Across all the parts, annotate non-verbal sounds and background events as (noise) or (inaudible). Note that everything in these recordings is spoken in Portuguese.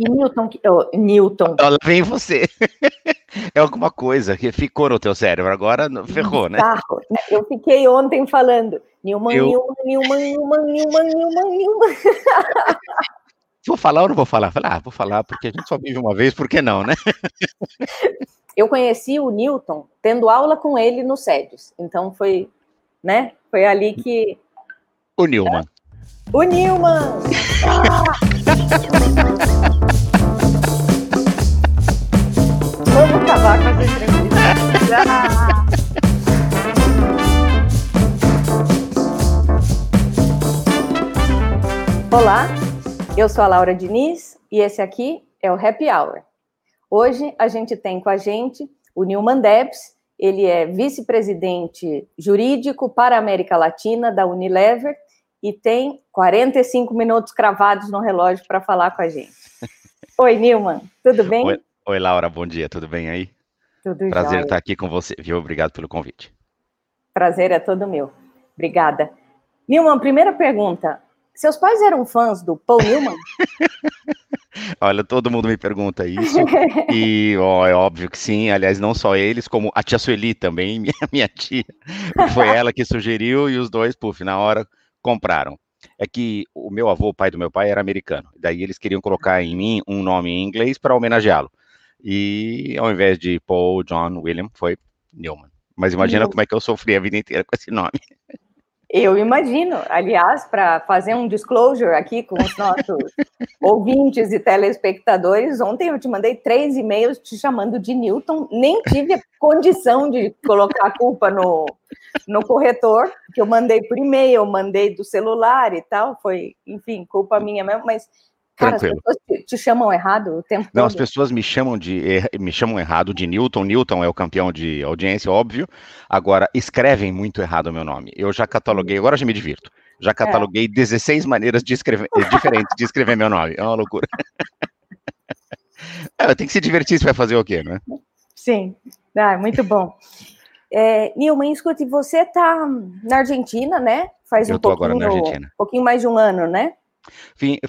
E Newton, oh, Newton. Ela vem você. (laughs) É alguma coisa que ficou no teu cérebro, agora ferrou, né? Eu fiquei ontem falando Newman, eu... Newman, Newman, Newman, Newman, Newman, Newman. (laughs) Vou falar ou não vou falar? Falar, ah, vou falar, porque a gente só vive uma vez, por que não, né? (laughs) Eu conheci o Newton tendo aula com ele no SEDES. Então foi, né? Foi ali que. O Newman. O Newman! Ah! Acabar com essa entrevista. Olá, eu sou a Laura Diniz e esse aqui é o Happy Hour. Hoje a gente tem com a gente o Nilman Debs, ele é vice-presidente jurídico para a América Latina da Unilever e tem 45 minutos cravados no relógio para falar com a gente. Oi, Nilman, tudo bem? Oi, oi, Laura, bom dia, tudo bem aí? Tudo Prazer jóia. estar aqui com você, viu? Obrigado pelo convite. Prazer é todo meu. Obrigada. Nilman, primeira pergunta. Seus pais eram fãs do Paul Newman? (laughs) Olha, todo mundo me pergunta isso. E ó, é óbvio que sim. Aliás, não só eles, como a tia Sueli também, (laughs) minha, minha tia. Foi ela que sugeriu e os dois, puf, na hora compraram. É que o meu avô, o pai do meu pai, era americano. Daí eles queriam colocar em mim um nome em inglês para homenageá-lo. E ao invés de Paul, John, William, foi Newman. Mas imagina como é que eu sofri a vida inteira com esse nome. Eu imagino. Aliás, para fazer um disclosure aqui com os nossos (laughs) ouvintes e telespectadores, ontem eu te mandei três e-mails te chamando de Newton, nem tive condição de colocar a culpa no, no corretor, que eu mandei por e-mail, mandei do celular e tal, foi, enfim, culpa minha mesmo, mas Cara, Tranquilo. as pessoas te, te, chamam errado o tempo Não, todo? as pessoas me chamam de me chamam errado de Newton. Newton é o campeão de audiência, óbvio. Agora, escrevem muito errado o meu nome. Eu já cataloguei, agora já me divirto. Já é. cataloguei é. 16 maneiras de escrever, diferentes de escrever meu nome. É uma loucura. (laughs) é, tem que se divertir se vai fazer o quê, né? Sim, ah, muito bom. É, Nilman, escute, você está na Argentina, né? Faz um pouquinho, agora na Argentina. um pouquinho mais de um ano, né?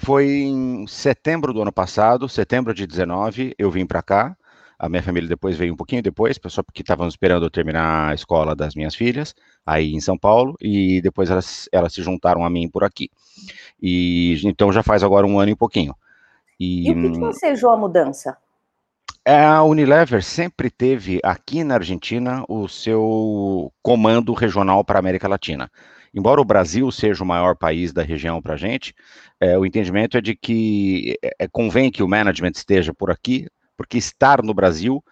Foi em setembro do ano passado, setembro de 19, eu vim para cá. A minha família depois veio um pouquinho depois, só porque estavam esperando eu terminar a escola das minhas filhas, aí em São Paulo, e depois elas, elas se juntaram a mim por aqui. E então já faz agora um ano e pouquinho. E, e o que, que ensejou a mudança? A Unilever sempre teve aqui na Argentina o seu comando regional para a América Latina embora o Brasil seja o maior país da região para a gente, é, o entendimento é de que é, é, convém que o management esteja por aqui, porque estar no Brasil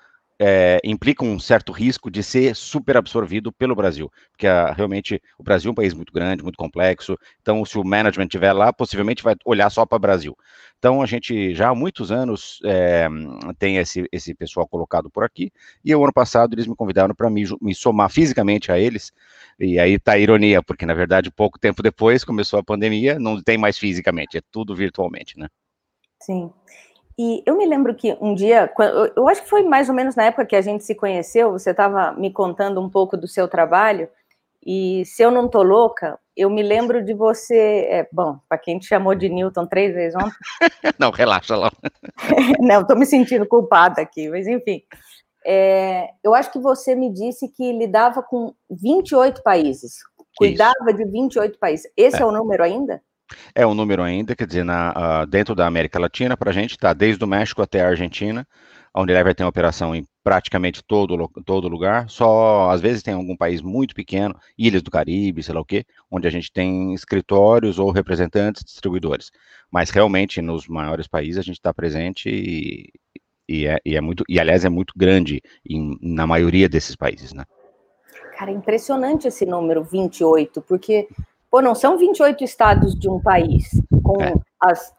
é, implica um certo risco de ser super absorvido pelo Brasil, porque a, realmente o Brasil é um país muito grande, muito complexo, então se o management estiver lá, possivelmente vai olhar só para o Brasil. Então a gente já há muitos anos é, tem esse, esse pessoal colocado por aqui, e o ano passado eles me convidaram para me, me somar fisicamente a eles, e aí tá a ironia, porque na verdade pouco tempo depois começou a pandemia, não tem mais fisicamente, é tudo virtualmente, né? Sim. E eu me lembro que um dia, eu acho que foi mais ou menos na época que a gente se conheceu, você estava me contando um pouco do seu trabalho, e se eu não tô louca, eu me lembro de você. É, bom, para quem te chamou de Newton três vezes ontem. (laughs) não, relaxa lá. (laughs) não, estou me sentindo culpada aqui, mas enfim. É, eu acho que você me disse que lidava com 28 países, cuidava Isso. de 28 países. Esse é. é o número ainda? É o número ainda, quer dizer, na, uh, dentro da América Latina, para a gente está desde o México até a Argentina. A Unilever tem operação em praticamente todo, todo lugar, só às vezes tem algum país muito pequeno, ilhas do Caribe, sei lá o quê, onde a gente tem escritórios ou representantes, distribuidores. Mas realmente nos maiores países a gente está presente e, e, é, e, é, muito, e aliás é muito grande em, na maioria desses países, né? Cara, é impressionante esse número 28, porque Pô, não são 28 estados de um país, com é. as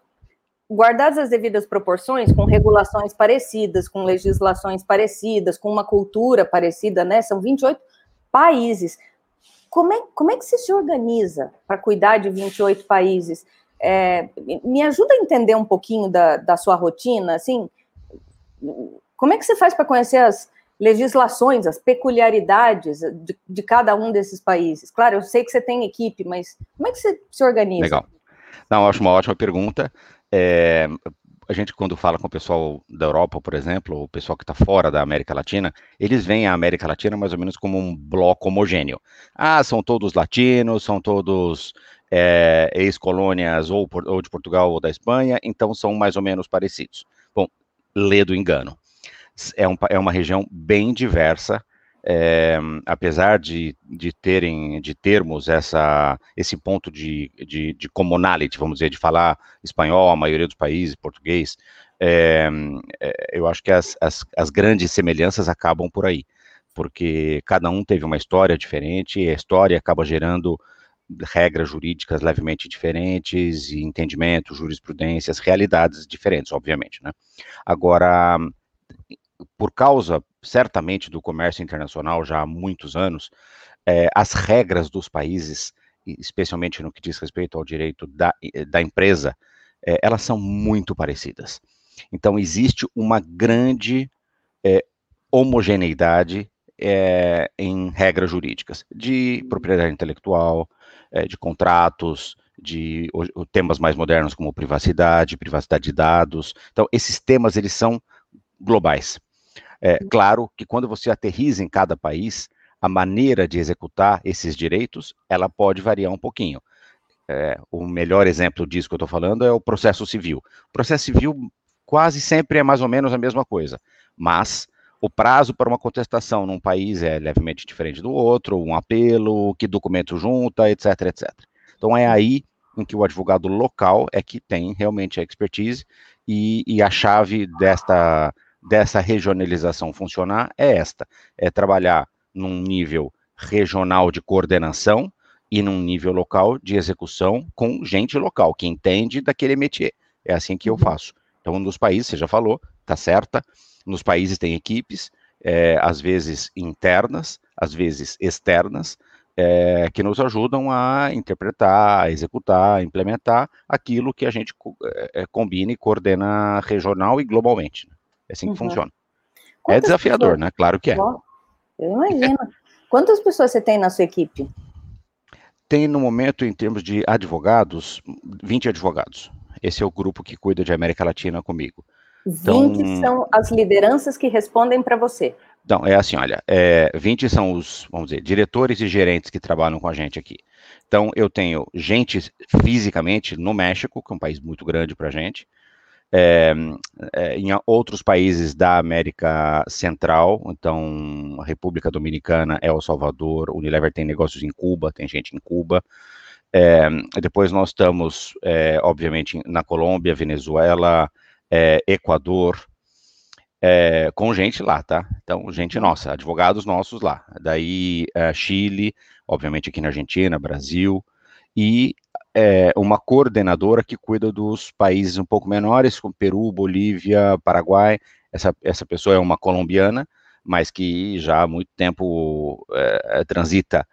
guardadas as devidas proporções, com regulações parecidas, com legislações parecidas, com uma cultura parecida, né? São 28 países. Como é, como é que você se organiza para cuidar de 28 países? É, me ajuda a entender um pouquinho da, da sua rotina, assim, como é que você faz para conhecer as, legislações, as peculiaridades de, de, cada um desses países? Claro, eu sei que você tem equipe, mas como é que você se organiza? Legal. Não, acho uma ótima pergunta. É, a gente quando fala com o pessoal da Europa, por exemplo, ou o pessoal que está fora da América Latina, eles veem a América Latina mais ou menos como um bloco homogêneo. Ah, são todos latinos, são todos é, ex-colônias ou, ou de Portugal ou da Espanha, então são mais ou menos parecidos. Bom, lê do engano. É, um, é uma região bem diversa, é, apesar de, de terem, de termos essa, esse ponto de, de, de commonality, vamos dizer, de falar espanhol, a maioria dos países, português, é, eu acho que as, as, as, grandes semelhanças acabam por aí, porque cada um teve uma história diferente, e a história acaba gerando regras jurídicas levemente diferentes, e entendimentos, jurisprudências, realidades diferentes, obviamente, né? Agora, por causa, certamente, do comércio internacional já há muitos anos, é, as regras dos países, especialmente no que diz respeito ao direito da, da empresa, é, elas são muito parecidas. Então, existe uma grande é, homogeneidade em regras jurídicas, de propriedade intelectual, de contratos, de temas mais modernos como privacidade, privacidade de dados. Então, esses temas, eles são globais. É, claro que quando você aterriza em cada país, a maneira de executar esses direitos, ela pode variar um pouquinho. É, o melhor exemplo disso que eu estou falando é o processo civil. O processo civil quase sempre é mais ou menos a mesma coisa, mas o prazo para uma contestação num país é levemente diferente do outro, um apelo, que documento junta, etc, etc. Então é aí em que o advogado local é que tem realmente a expertise e, e a chave desta dessa regionalização funcionar é esta: é trabalhar num nível regional de coordenação e num nível local de execução com gente local que entende daquele métier. É assim que eu uhum. faço. Então, nos países, você já falou, tá certa. Nos países tem equipes, é, às vezes internas, às vezes externas, é, que nos ajudam a interpretar, a executar, a implementar aquilo que a gente é, combina e coordena regional e globalmente. Né? É assim que uhum. funciona. É Quantas é desafiador, pessoas... né? Claro que é. Eu imagino. Quantas pessoas você tem na sua equipe? Tem, no momento, em termos de advogados, 20 advogados. Esse é o grupo que cuida de América Latina comigo. 20 então, são as lideranças que respondem para você. Não, é assim, olha, é, 20 são os, vamos dizer, diretores e gerentes que trabalham com a gente aqui. Então, eu tenho gente fisicamente no México, que é um país muito grande para a gente, é, é, em outros países da América Central, então República Dominicana, El Salvador, Unilever tem negócios em Cuba, tem gente em Cuba. É, depois nós estamos, é, obviamente, na Colômbia, Venezuela, é, Equador, é, com gente lá, tá? Então, gente nossa, advogados nossos lá. Daí, Chile, obviamente aqui na Argentina, Brasil, e é, uma coordenadora que cuida dos países um pouco menores, como Peru, Bolívia, Paraguai. Essa, essa pessoa é uma colombiana, mas que já há muito tempo é, transita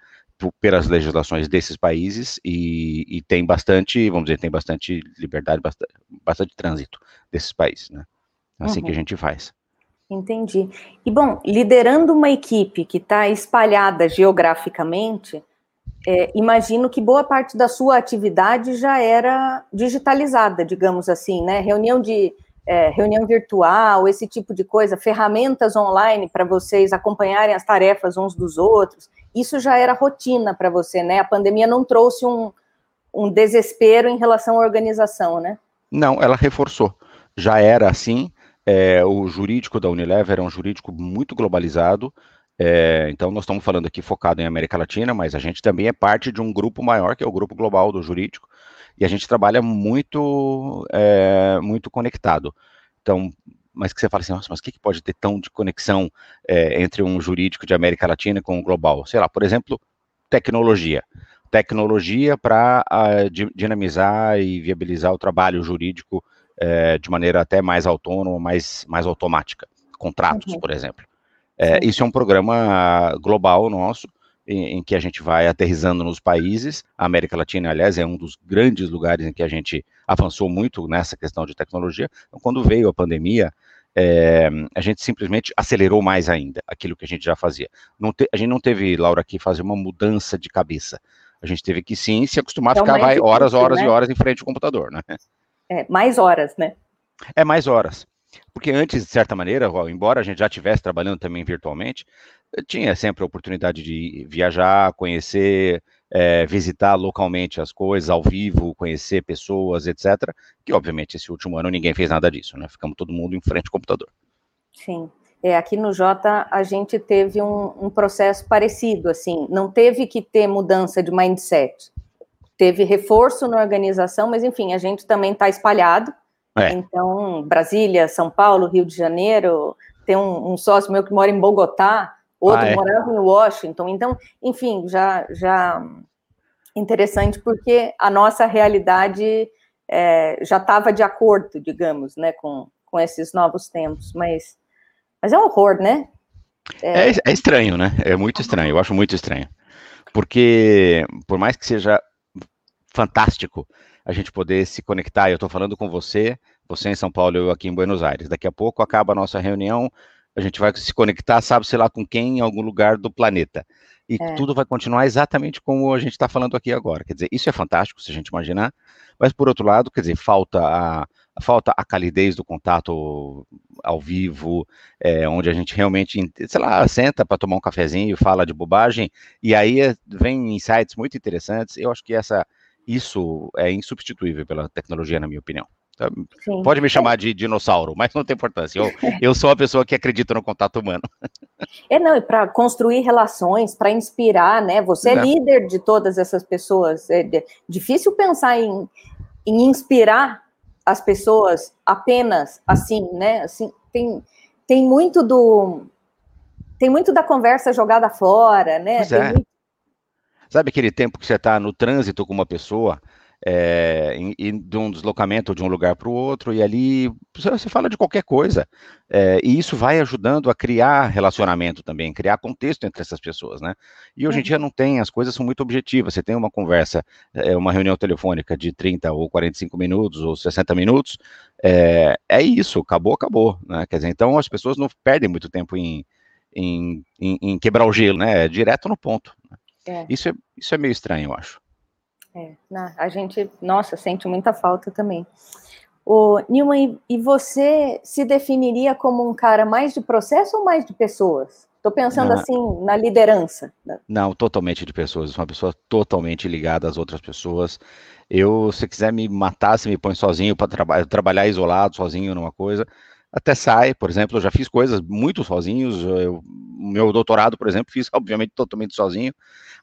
pelas legislações desses países e, e, tem bastante, vamos dizer, tem bastante liberdade, bastante, bastante trânsito desses países, né? É assim uhum. que a gente faz. Entendi. E bom, liderando uma equipe que está espalhada geograficamente, é, imagino que boa parte da sua atividade já era digitalizada, digamos assim, né? Reunião de é, reunião virtual, esse tipo de coisa, ferramentas online para vocês acompanharem as tarefas uns dos outros. Isso já era rotina para você, né? A pandemia não trouxe um, um desespero em relação à organização, né? Não, ela reforçou. Já era assim. É, o jurídico da Unilever é um jurídico muito globalizado. É, então, nós estamos falando aqui focado em América Latina, mas a gente também é parte de um grupo maior, que é o grupo global do jurídico, e a gente trabalha muito, é, muito conectado. Então, mas que você fala assim, nossa, mas o que, que pode ter tão de conexão é, entre um jurídico de América Latina com o global? Sei lá, por exemplo, tecnologia. Tecnologia para dinamizar e viabilizar o trabalho jurídico é, de maneira até mais autônoma, mais, mais automática. Contratos, uhum. por exemplo. É, isso é um programa global nosso, em, em, que a gente vai aterrizando nos países. A América Latina, aliás, é um dos grandes lugares em que a gente avançou muito nessa questão de tecnologia. Então, quando veio a pandemia, é, a gente simplesmente acelerou mais ainda aquilo que a gente já fazia. Te, a gente não teve, Laura, que fazer uma mudança de cabeça. A gente teve que sim se acostumar a é ficar vai, horas, horas né? e horas em frente ao computador, né? É, mais horas, né? É mais horas. Porque antes, de certa maneira, embora a gente já estivesse trabalhando também virtualmente, tinha sempre a oportunidade de viajar, conhecer, é, visitar localmente as coisas, ao vivo, conhecer pessoas, etc. Que, obviamente, esse último ano ninguém fez nada disso, né? Ficamos todo mundo em frente ao computador. Sim. É, aqui no Jota a gente teve um, um, processo parecido, assim, não teve que ter mudança de mindset, teve reforço na organização, mas enfim, a gente também está espalhado. É. Então, Brasília, São Paulo, Rio de Janeiro, tem um, um sócio meu que mora em Bogotá, outro ah, é. morava em Washington. Então, enfim, já, já interessante porque a nossa realidade é, já estava de acordo, digamos, né, com, com esses novos tempos, mas mas é um horror, né? É... É, é estranho, né? É muito estranho, eu acho muito estranho. Porque, por mais que seja fantástico a gente poder se conectar, eu estou falando com você, você em São Paulo e eu aqui em Buenos Aires. Daqui a pouco acaba a nossa reunião, a gente vai se conectar, sabe, sei lá com quem, em algum lugar do planeta. E é. tudo vai continuar exatamente como a gente está falando aqui agora. Quer dizer, isso é fantástico, se a gente imaginar, mas por outro lado, quer dizer, falta a, falta a calidez do contato ao vivo, é, onde a gente realmente, sei lá, senta para tomar um cafezinho, fala de bobagem, e aí é, vem insights muito interessantes. Eu acho que essa, isso é insubstituível pela tecnologia, na minha opinião. Tá? Sim. Pode me chamar de dinossauro, mas não tem importância. Eu, (laughs) eu sou a pessoa que acredita no contato humano. É, não, e para construir relações, para inspirar, né? Você é, é líder de todas essas pessoas. É difícil pensar em, em inspirar as pessoas apenas assim, né? Assim, tem, tem muito do tem muito da conversa jogada fora, né? Pois é. muito... Sabe aquele tempo que você está no trânsito com uma pessoa é, em, em, de um deslocamento de um lugar para o outro, e ali você fala de qualquer coisa. É, e isso vai ajudando a criar relacionamento também, criar contexto entre essas pessoas, né? E hoje em uhum. dia não tem, as coisas são muito objetivas. Você tem uma conversa, é, uma reunião telefônica de 30 ou 45 minutos ou 60 minutos, é, é isso, acabou, acabou. Né? Quer dizer, então as pessoas não perdem muito tempo em, em, em, em quebrar o gelo, né? É direto no ponto. Né? É. Isso, é, isso é meio estranho, eu acho. É, a gente, nossa, sente muita falta também. O Nilman, e você se definiria como um cara mais de processo ou mais de pessoas? Estou pensando assim na liderança. Não, totalmente de pessoas. Uma pessoa totalmente ligada às outras pessoas. Eu, se quiser me matar, se me põe sozinho para traba trabalhar isolado, sozinho numa coisa, até sai. Por exemplo, eu já fiz coisas muito sozinhos. Eu, meu doutorado, por exemplo, fiz (laughs) obviamente totalmente sozinho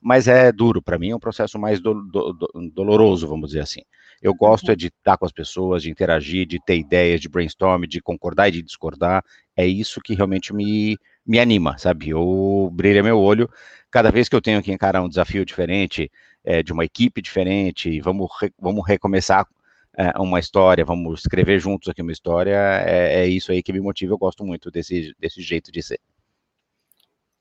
mas é duro para mim, é um processo mais do, do, do, doloroso, vamos dizer assim. Eu gosto é uhum. de estar com as pessoas, de interagir, de ter ideias, de brainstorm, de concordar e de discordar. É isso que realmente me, me anima, sabe? Eu brilha meu olho cada vez que eu tenho que encarar um desafio diferente, é, de uma equipe diferente, vamos, re, vamos recomeçar é, uma história, vamos escrever juntos aqui uma história, é, é isso aí que me motiva. Eu gosto muito desse, desse jeito de ser.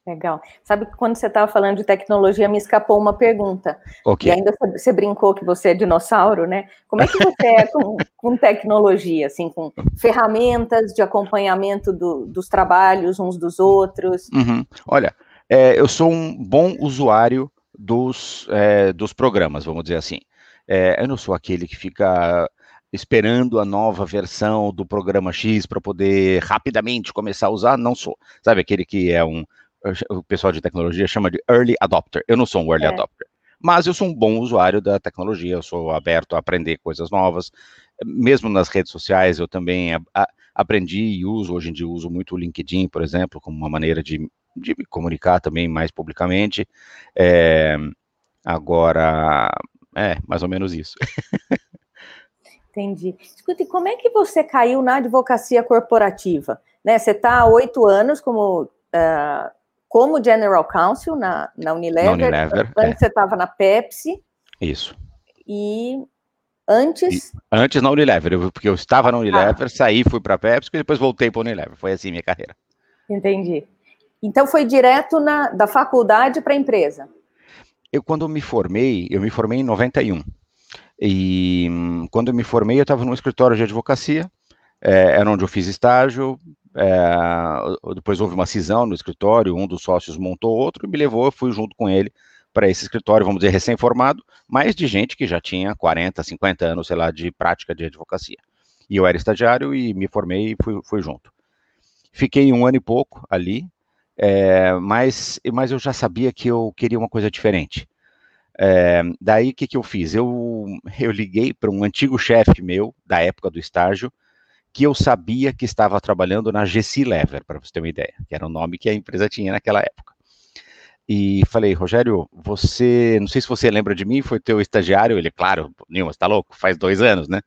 Legal. Sabe que quando você estava falando de tecnologia, me escapou uma pergunta. Okay. E ainda você brincou que você é dinossauro, né? Como é que você é com, (laughs) com tecnologia, assim, com ferramentas de acompanhamento do, dos trabalhos uns dos outros? Uhum. Olha, é, eu sou um bom usuário dos, é, dos programas, vamos dizer assim. É, eu não sou aquele que fica esperando a nova versão do programa X para poder rapidamente começar a usar, não sou. Sabe aquele que é um o pessoal de tecnologia chama de early adopter. Eu não sou um early é. adopter, mas eu sou um bom usuário da tecnologia, eu sou aberto a aprender coisas novas. Mesmo nas redes sociais, eu também a, a, aprendi e uso, hoje em dia uso muito o LinkedIn, por exemplo, como uma maneira de, de me comunicar também mais publicamente. É, agora, é, mais ou menos isso. (laughs) Entendi. Escute, como é que você caiu na advocacia corporativa? Né, você está há oito anos como uh, como General Counsel na, na Unilever. Na Unilever antes é. você estava na Pepsi. Isso. E antes. E, antes na Unilever, eu, porque eu estava na Unilever, ah. saí, fui para a Pepsi e depois voltei para a Unilever. Foi assim minha carreira. Entendi. Então foi direto na, da faculdade para a empresa? Eu, quando me formei, eu me formei em 91. E hum, quando eu me formei, eu estava num escritório de advocacia, é, era onde eu fiz estágio, é, depois houve uma cisão no escritório, um dos sócios montou outro e me levou, eu fui junto com ele para esse escritório, vamos dizer, recém-formado, mas de gente que já tinha 40, 50 anos, sei lá, de prática de advocacia. E eu era estagiário e me formei e fui, fui junto. Fiquei um ano e pouco ali, é, mas, mas eu já sabia que eu queria uma coisa diferente. É, daí o que, que eu fiz? Eu, eu liguei para um antigo chefe meu, da época do estágio, que eu sabia que estava trabalhando na GC Lever, para você ter uma ideia, que era o nome que a empresa tinha naquela época. E falei, Rogério, você, não sei se você lembra de mim, foi teu estagiário, ele, claro, Nilma, você tá louco, faz dois anos, né?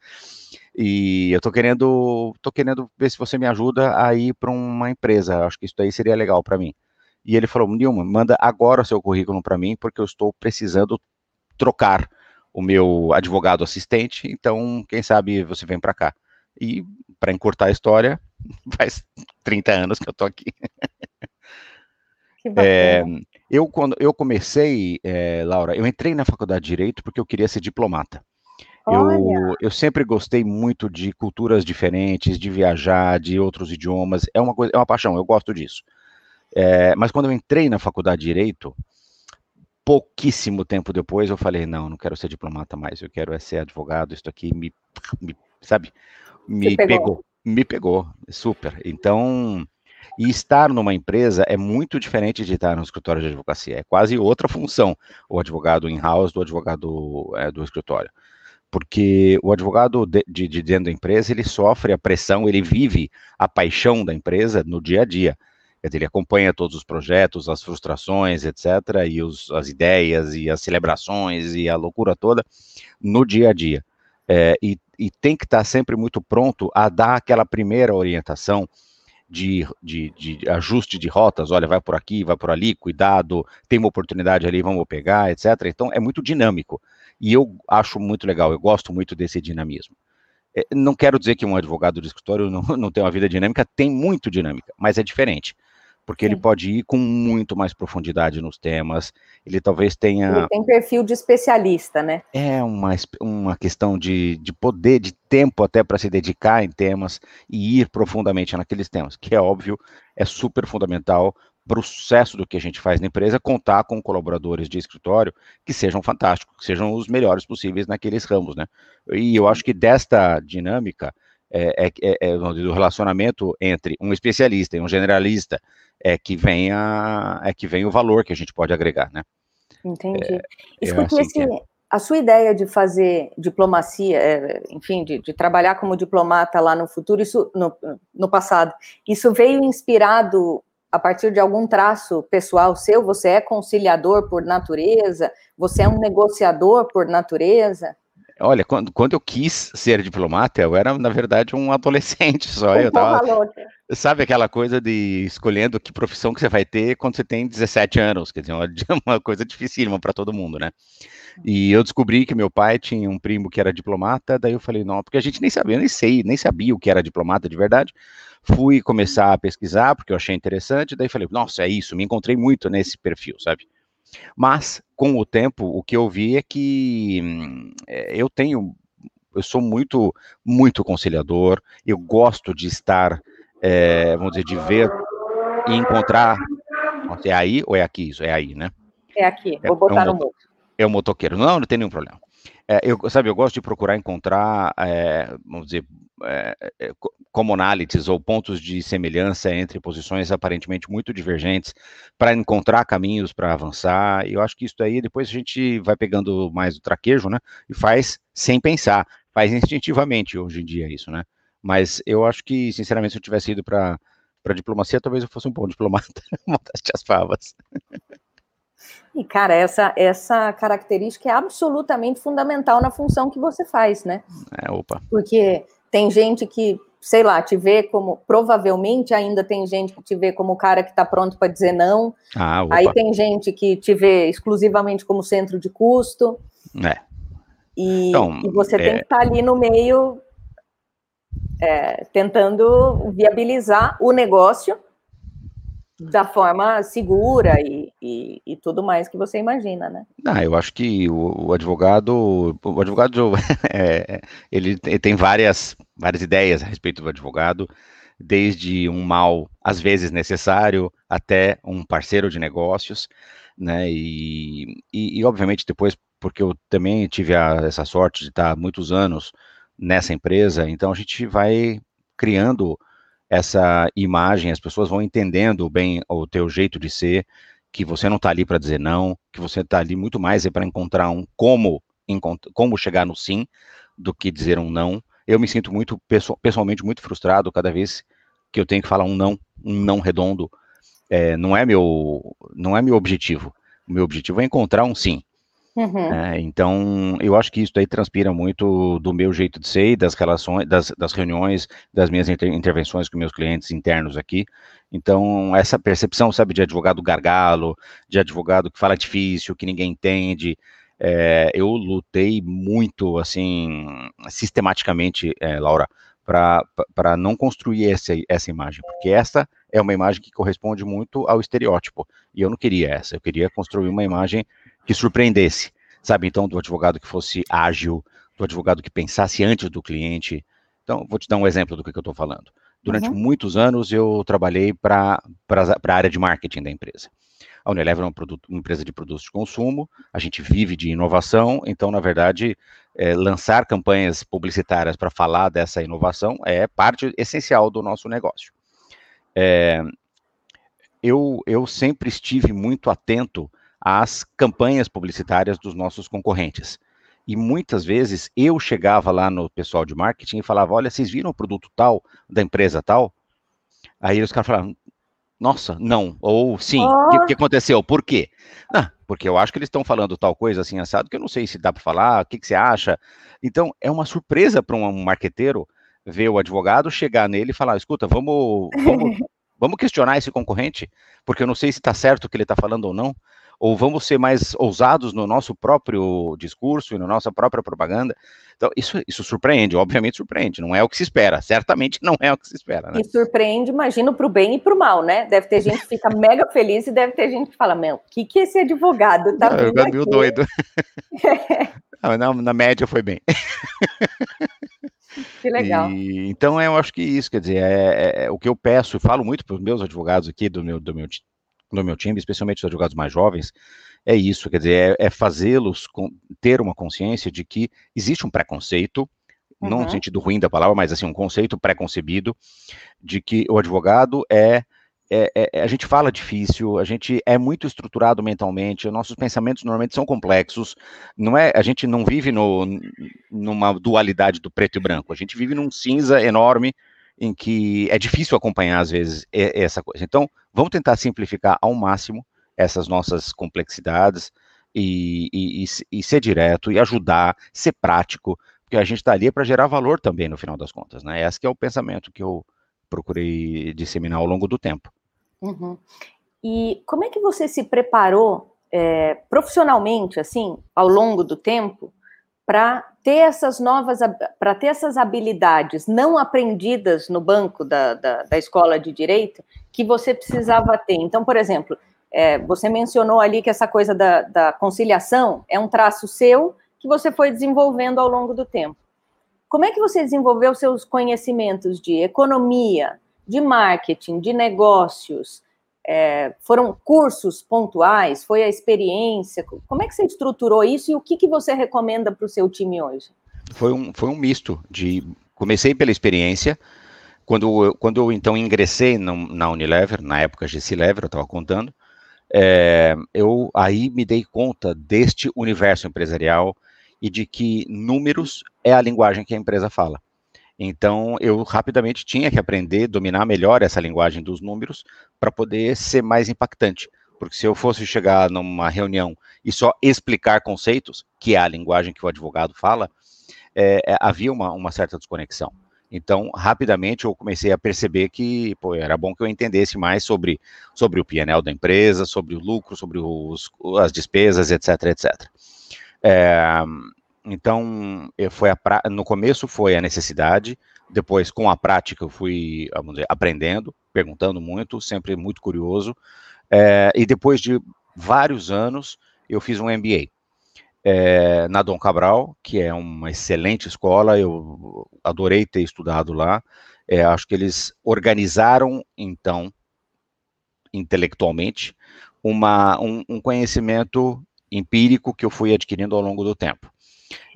E eu tô querendo, tô querendo ver se você me ajuda a ir para uma empresa, acho que isso aí seria legal para mim. E ele falou, Nilma, manda agora o seu currículo para mim, porque eu estou precisando trocar o meu advogado assistente, então, quem sabe você vem para cá. E, para encurtar a história, (laughs) faz 30 anos que eu tô aqui. Que é, eu, quando eu comecei, é, Laura, eu entrei na faculdade de Direito porque eu queria ser diplomata. Eu, eu, sempre gostei muito de culturas diferentes, de viajar, de outros idiomas. É uma coisa, é uma paixão, eu gosto disso. É, mas quando eu entrei na faculdade de Direito, pouquíssimo tempo depois eu falei, não, não quero ser diplomata mais, eu quero é ser advogado, isso aqui me, me sabe, me pegou. pegou. me pegou, super. Então, e estar numa empresa é muito diferente de estar no escritório de advocacia, é quase outra função, o advogado in-house do advogado é, do escritório. Porque o advogado de, de, de dentro da empresa, ele sofre a pressão, ele vive a paixão da empresa no dia a dia. Ele acompanha todos os projetos, as frustrações, etc., e os, as ideias, e as celebrações, e a loucura toda no dia a dia. É, e, e, tem que estar sempre muito pronto a dar aquela primeira orientação de, de, de, ajuste de rotas, olha, vai por aqui, vai por ali, cuidado, tem uma oportunidade ali, vamos pegar, etc. Então, é muito dinâmico. E eu acho muito legal, eu gosto muito desse dinamismo. É, não quero dizer que um advogado de escritório não, (laughs) não tem uma vida dinâmica, tem muito dinâmica, mas é diferente porque Sim. ele pode ir com muito mais profundidade nos temas, ele talvez tenha... Ele tem perfil de especialista, né? É uma, uma questão de, de poder, de tempo até para se dedicar em temas e ir profundamente naqueles temas, que é óbvio, é super fundamental para o sucesso do que a gente faz na empresa, contar com colaboradores de escritório que sejam fantásticos, que sejam os melhores possíveis naqueles ramos, né? E eu acho que desta dinâmica, é, é, é, é do relacionamento entre um especialista e um generalista, é que vem a, é que vem o valor que a gente pode agregar, né? Entendi. É, Escute, é assim esse, a sua ideia de fazer diplomacia, enfim, de, de, trabalhar como diplomata lá no futuro, isso no, no passado, isso veio inspirado a partir de algum traço pessoal seu? Você é conciliador por natureza? Você é um negociador por natureza? Olha, quando, quando eu quis ser diplomata, eu era, na verdade, um (laughs) adolescente só. Eu tava, sabe aquela coisa de escolhendo que profissão que você vai ter quando você tem 17 anos? Quer dizer, uma, (laughs) uma coisa dificílima para todo mundo, né? E eu descobri que meu pai tinha um primo que era diplomata, daí eu falei, não, porque a gente nem sabia, nem sei, nem sabia o que era diplomata de verdade. Fui começar a pesquisar, porque eu achei interessante, daí falei, nossa, é isso, me encontrei muito nesse perfil, sabe? Mas, com o tempo, o que eu vi é que hum, é, eu tenho, eu sou muito, muito conciliador, eu gosto de estar, é, vamos dizer, de ver e encontrar. É aí ou é aqui isso? É aí, né? É aqui, é, vou botar é um, no mundo. É o motoqueiro. Não, não tem nenhum problema. É, eu, sabe, eu gosto de procurar encontrar, é, vamos dizer, é, commonalities ou pontos de semelhança entre posições aparentemente muito divergentes para encontrar caminhos para avançar. E eu acho que isso aí depois a gente vai pegando mais o traquejo, né? E faz sem pensar, faz instintivamente hoje em dia isso, né? Mas eu acho que, sinceramente, se eu tivesse ido para para diplomacia, talvez eu fosse um bom diplomata, (laughs) montaste as favas. E, cara, essa, essa característica é absolutamente fundamental na função que você faz, né? É, opa. Porque tem gente que, sei lá, te vê como. Provavelmente ainda tem gente que te vê como o cara que está pronto para dizer não. Ah, opa. Aí tem gente que te vê exclusivamente como centro de custo. É. E, então, e você é... tem que estar tá ali no meio, é, tentando viabilizar o negócio da forma segura e, e, e, tudo mais que você imagina, né? Ah, eu acho que o, o advogado, o advogado, (laughs) é, ele tem várias, várias ideias a respeito do advogado, desde um mal, às vezes necessário, até um parceiro de negócios, né? E, e, e obviamente depois, porque eu também tive a, essa sorte de estar muitos anos nessa empresa, então a gente vai criando essa imagem, as pessoas vão entendendo bem o teu jeito de ser, que você não está ali para dizer não, que você está ali muito mais é para encontrar um como, como chegar no sim do que dizer um não. Eu me sinto muito pessoalmente muito frustrado cada vez que eu tenho que falar um não, um não redondo. É, não é meu não é meu objetivo. O meu objetivo é encontrar um sim. Uhum. É, então, eu acho que isso daí transpira muito do meu jeito de ser, das relações, das, das reuniões, das minhas inter intervenções com meus clientes internos aqui. Então, essa percepção, sabe, de advogado gargalo, de advogado que fala difícil, que ninguém entende, é, eu lutei muito, assim, sistematicamente, é, Laura, para não construir essa, essa imagem, porque essa é uma imagem que corresponde muito ao estereótipo, e eu não queria essa, eu queria construir uma imagem que surpreendesse, sabe? Então, do advogado que fosse ágil, do advogado que pensasse antes do cliente. Então, vou te dar um exemplo do que, que eu estou falando. Durante uhum. muitos anos, eu trabalhei para a área de marketing da empresa. A Unilever é uma, produto, uma, empresa de produtos de consumo, a gente vive de inovação, então, na verdade, é, lançar campanhas publicitárias para falar dessa inovação é parte essencial do nosso negócio. É, eu, eu sempre estive muito atento às campanhas publicitárias dos nossos concorrentes. E muitas vezes eu chegava lá no pessoal de marketing e falava: Olha, vocês viram o produto tal, da empresa tal? Aí os caras falavam: Nossa, não. Ou sim. O oh. que, que, aconteceu? Por quê? Ah, porque eu acho que eles estão falando tal coisa assim assado que eu não sei se dá para falar. O que, que, você acha? Então é uma surpresa para um marqueteiro ver o advogado chegar nele e falar: Escuta, vamos, vamos, (laughs) vamos questionar esse concorrente, porque eu não sei se está certo o que ele está falando ou não ou vamos ser mais ousados no nosso próprio discurso e na nossa própria propaganda. Então, isso, isso surpreende, obviamente surpreende, não é o que se espera, certamente não é o que se espera. Né? E surpreende, imagino, para o bem e para o mal, né? Deve ter gente que fica (laughs) mega feliz e deve ter gente que fala, meu, o que, que esse advogado tá vindo aqui? doido. (laughs) não, na, na média foi bem. (laughs) Que legal. E, então, eu acho que isso, quer dizer, é, é, é o que eu peço, falo muito para os meus advogados aqui do meu, do meu no meu time, especialmente os advogados mais jovens, é isso, quer dizer, é, é fazê-los ter uma consciência de que existe um preconceito, uhum. não no sentido ruim da palavra, mas assim, um conceito preconcebido de que o advogado é, é, é, a gente fala difícil, a gente é muito estruturado mentalmente, nossos pensamentos normalmente são complexos, não é, a gente não vive no, numa dualidade do preto e branco, a gente vive num cinza enorme em que é difícil acompanhar, às vezes, essa coisa. Então, vamos tentar simplificar ao máximo essas nossas complexidades e, e, e, ser direto, e ajudar, ser prático, porque a gente está ali para gerar valor também, no final das contas, né? Esse é o pensamento que eu procurei disseminar ao longo do tempo. Uhum. E como é que você se preparou é, profissionalmente, assim, ao longo do tempo, para ter essas novas, para ter essas habilidades não aprendidas no banco da, da, da, escola de direito que você precisava ter. Então, por exemplo, é, você mencionou ali que essa coisa da, da conciliação é um traço seu que você foi desenvolvendo ao longo do tempo. Como é que você desenvolveu seus conhecimentos de economia, de marketing, de negócios, é, foram cursos pontuais? Foi a experiência? Como é que você estruturou isso e o que, que você recomenda para o seu time hoje? Foi um, foi um misto de. Comecei pela experiência. Quando eu, quando eu então ingressei no, na Unilever, na época GC Lever, eu estava contando, é, eu aí me dei conta deste universo empresarial e de que números é a linguagem que a empresa fala. Então, eu rapidamente tinha que aprender, dominar melhor essa linguagem dos números para poder ser mais impactante. Porque se eu fosse chegar numa reunião e só explicar conceitos, que é a linguagem que o advogado fala, é, é, havia uma, uma, certa desconexão. Então, rapidamente eu comecei a perceber que pô, era bom que eu entendesse mais sobre, sobre o PNL da empresa, sobre o lucro, sobre os, as despesas, etc, etc. É, então, foi a, no começo foi a necessidade, depois com a prática eu fui dizer, aprendendo, perguntando muito, sempre muito curioso, é, e depois de vários anos eu fiz um MBA é, na Dom Cabral, que é uma excelente escola, eu adorei ter estudado lá, é, acho que eles organizaram, então, intelectualmente, uma, um, um conhecimento empírico que eu fui adquirindo ao longo do tempo.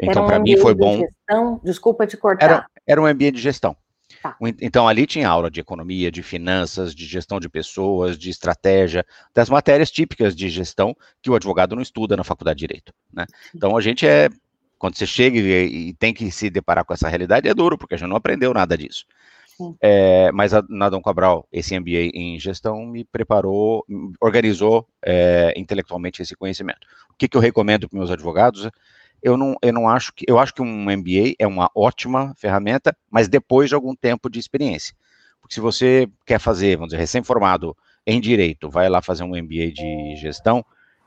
Então, um para mim foi bom. Gestão, desculpa te cortar. Era, era um ambiente de gestão. Tá. Então, ali tinha aula de economia, de finanças, de gestão de pessoas, de estratégia, das matérias típicas de gestão que o advogado não estuda na faculdade de Direito. Né? Então, a gente é. Quando você chega e, e, tem que se deparar com essa realidade, é duro, porque a gente não aprendeu nada disso. É, mas a, na Dom Cabral, esse MBA em gestão me preparou, organizou é, intelectualmente esse conhecimento. O que, que eu recomendo para meus advogados? Eu não, eu não acho que eu acho que um MBA é uma ótima ferramenta, mas depois de algum tempo de experiência. Porque se você quer fazer, vamos dizer, recém-formado em direito, vai lá fazer um MBA de gestão,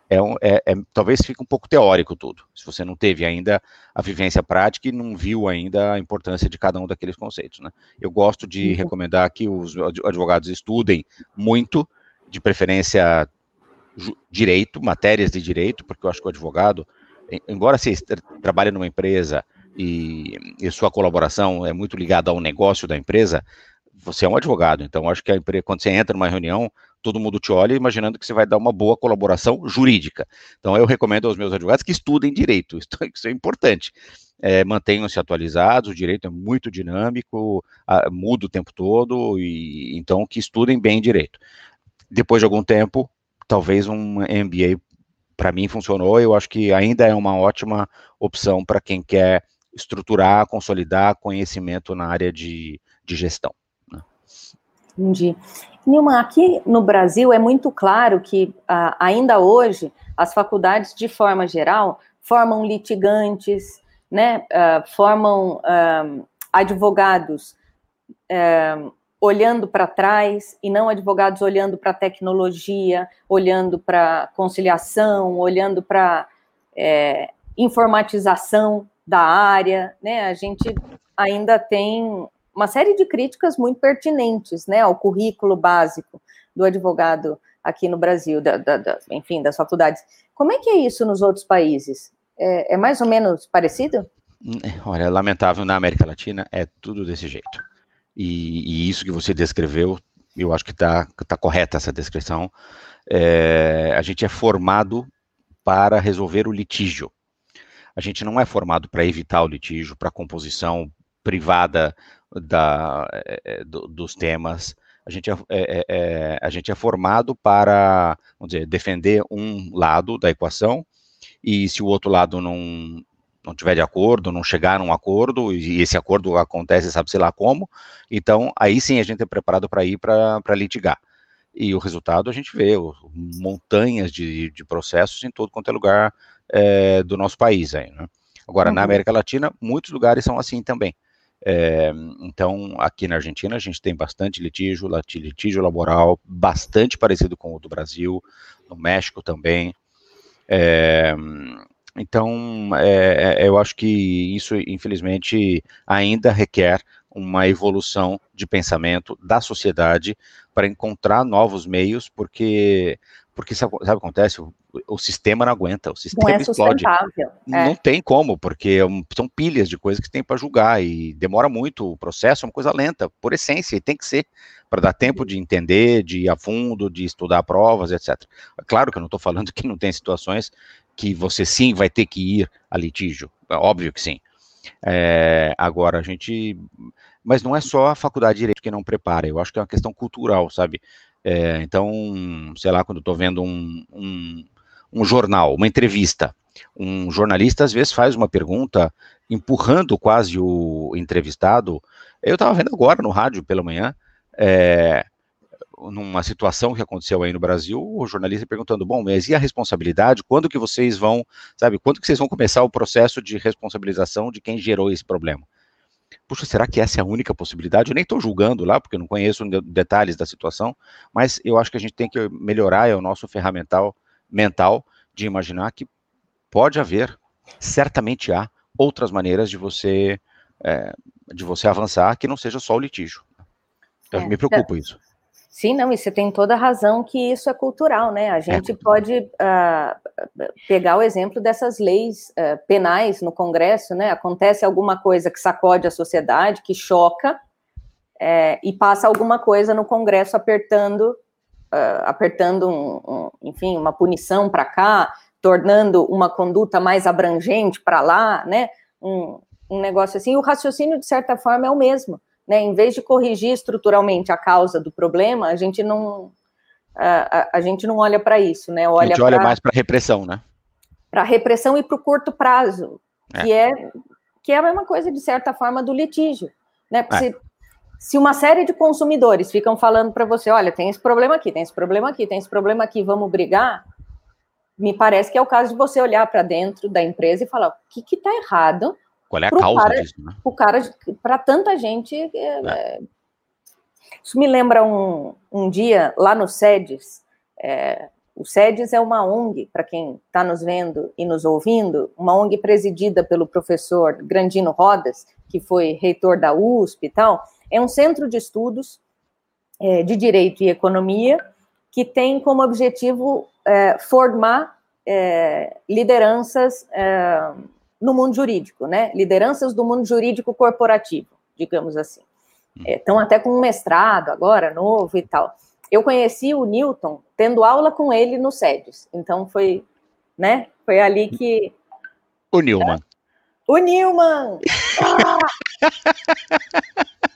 é, um, é, é, talvez fique um pouco teórico tudo. Se você não teve ainda a vivência prática e não viu ainda a importância de cada um daqueles conceitos, né? Eu gosto de uhum. recomendar que os advogados estudem muito, de preferência direito, matérias de direito, porque eu acho que o advogado embora você trabalhe numa empresa e, e, sua colaboração é muito ligada ao negócio da empresa, você é um advogado, então acho que a empresa, quando você entra numa reunião, todo mundo te olha imaginando que você vai dar uma boa colaboração jurídica. Então eu recomendo aos meus advogados que estudem direito, isso, (laughs) isso é importante. É, Mantenham-se atualizados, o direito é muito dinâmico, muda o tempo todo, e então que estudem bem direito. Depois de algum tempo, talvez um MBA para mim funcionou, eu acho que ainda é uma ótima opção para quem quer estruturar, consolidar conhecimento na área de, de gestão. Né? Entendi. Nilma, aqui no Brasil é muito claro que uh, ainda hoje as faculdades, de forma geral, formam litigantes, né, uh, formam uh, advogados olhando para trás e não advogados olhando para tecnologia, olhando para conciliação, olhando para é, informatização da área, né? A gente ainda tem uma série de críticas muito pertinentes, né, ao currículo básico do advogado aqui no Brasil, da, da, da, enfim, das faculdades. Como é que é isso nos outros países? É, é mais ou menos parecido? Olha, lamentável na América Latina é tudo desse jeito. E, e isso que você descreveu, eu acho que está tá correta essa descrição. É, a gente é formado para resolver o litígio. A gente não é formado para evitar o litígio, para composição privada da, é, do, dos temas. A gente é, é, é, a gente é formado para, vamos dizer, defender um lado da equação, e se o outro lado não, não tiver de acordo, não chegar num acordo, e esse acordo acontece, sabe sei lá como, então aí sim a gente é preparado para ir para litigar. E o resultado a gente vê, o, montanhas de, de, processos em todo quanto é lugar é, do nosso país. Aí, né? Agora, uhum. na América Latina, muitos lugares são assim também. É, então, aqui na Argentina, a gente tem bastante litígio, litígio laboral, bastante parecido com o do Brasil, no México também. É, então, é, é, eu acho que isso, infelizmente, ainda requer uma evolução de pensamento da sociedade para encontrar novos meios, porque, porque sabe, sabe o que acontece? O, o, sistema não aguenta, o sistema não é explode. É. Não tem como, porque é são pilhas de coisas que tem para julgar e demora muito. O processo é uma coisa lenta, por essência, e tem que ser para dar tempo de entender, de ir a fundo, de estudar provas, etc. Claro que eu não estou falando que não tem situações que você sim vai ter que ir a litígio, é óbvio que sim. É, agora, a gente. Mas não é só a faculdade de direito que não prepara, eu acho que é uma questão cultural, sabe? É, então, sei lá, quando eu estou vendo um, um, um, jornal, uma entrevista, um jornalista às vezes faz uma pergunta empurrando quase o entrevistado. Eu estava vendo agora no rádio pela manhã, é, numa situação que aconteceu aí no Brasil, o jornalista perguntando, bom, mas e a responsabilidade? Quando que vocês vão, sabe, quando que vocês vão começar o processo de responsabilização de quem gerou esse problema? Puxa, será que essa é a única possibilidade? Eu nem estou julgando lá, porque eu não conheço detalhes da situação, mas eu acho que a gente tem que melhorar é o nosso ferramental mental de imaginar que pode haver, certamente há, outras maneiras de você é, de você avançar que não seja só o litígio. Então, é, me preocupa isso. Sim, não, e você tem toda a razão que isso é cultural, né? A gente é. pode uh, pegar o exemplo dessas leis uh, penais no Congresso, né? Acontece alguma coisa que sacode a sociedade, que choca, é, e passa alguma coisa no Congresso apertando, uh, apertando, um, um, enfim, uma punição para cá, tornando uma conduta mais abrangente para lá, né? Um, um negócio assim. O raciocínio, de certa forma, é o mesmo. Né? Em vez de corrigir estruturalmente a causa do problema, a gente não a, a, a gente não olha para isso, né? Olha a gente olha pra, mais para repressão, né? Para repressão e para o curto prazo, é. que é que é a mesma coisa de certa forma do litígio, né? É. se, se uma série de consumidores ficam falando para você, olha, tem esse problema aqui, tem esse problema aqui, tem esse problema aqui, vamos brigar, me parece que é o caso de você olhar para dentro da empresa e falar o que está errado. Qual é a causa cara, disso? Né? O cara, para tanta gente, é, é. isso me lembra um, um dia lá no SEDES. É, o SEDES é uma ONG, para quem está nos vendo e nos ouvindo, uma ONG presidida pelo professor Grandino Rodas, que foi reitor da USP e tal. É um centro de estudos é, de direito e economia que tem como objetivo é, formar lideranças no mundo jurídico, né? Lideranças do mundo jurídico corporativo, digamos assim. Estão hum. é, até com um mestrado agora, novo e tal. Eu conheci o Newton tendo aula com ele no SEDES, então foi, né? Foi ali que. O Newman. O Newman! Ah! (laughs)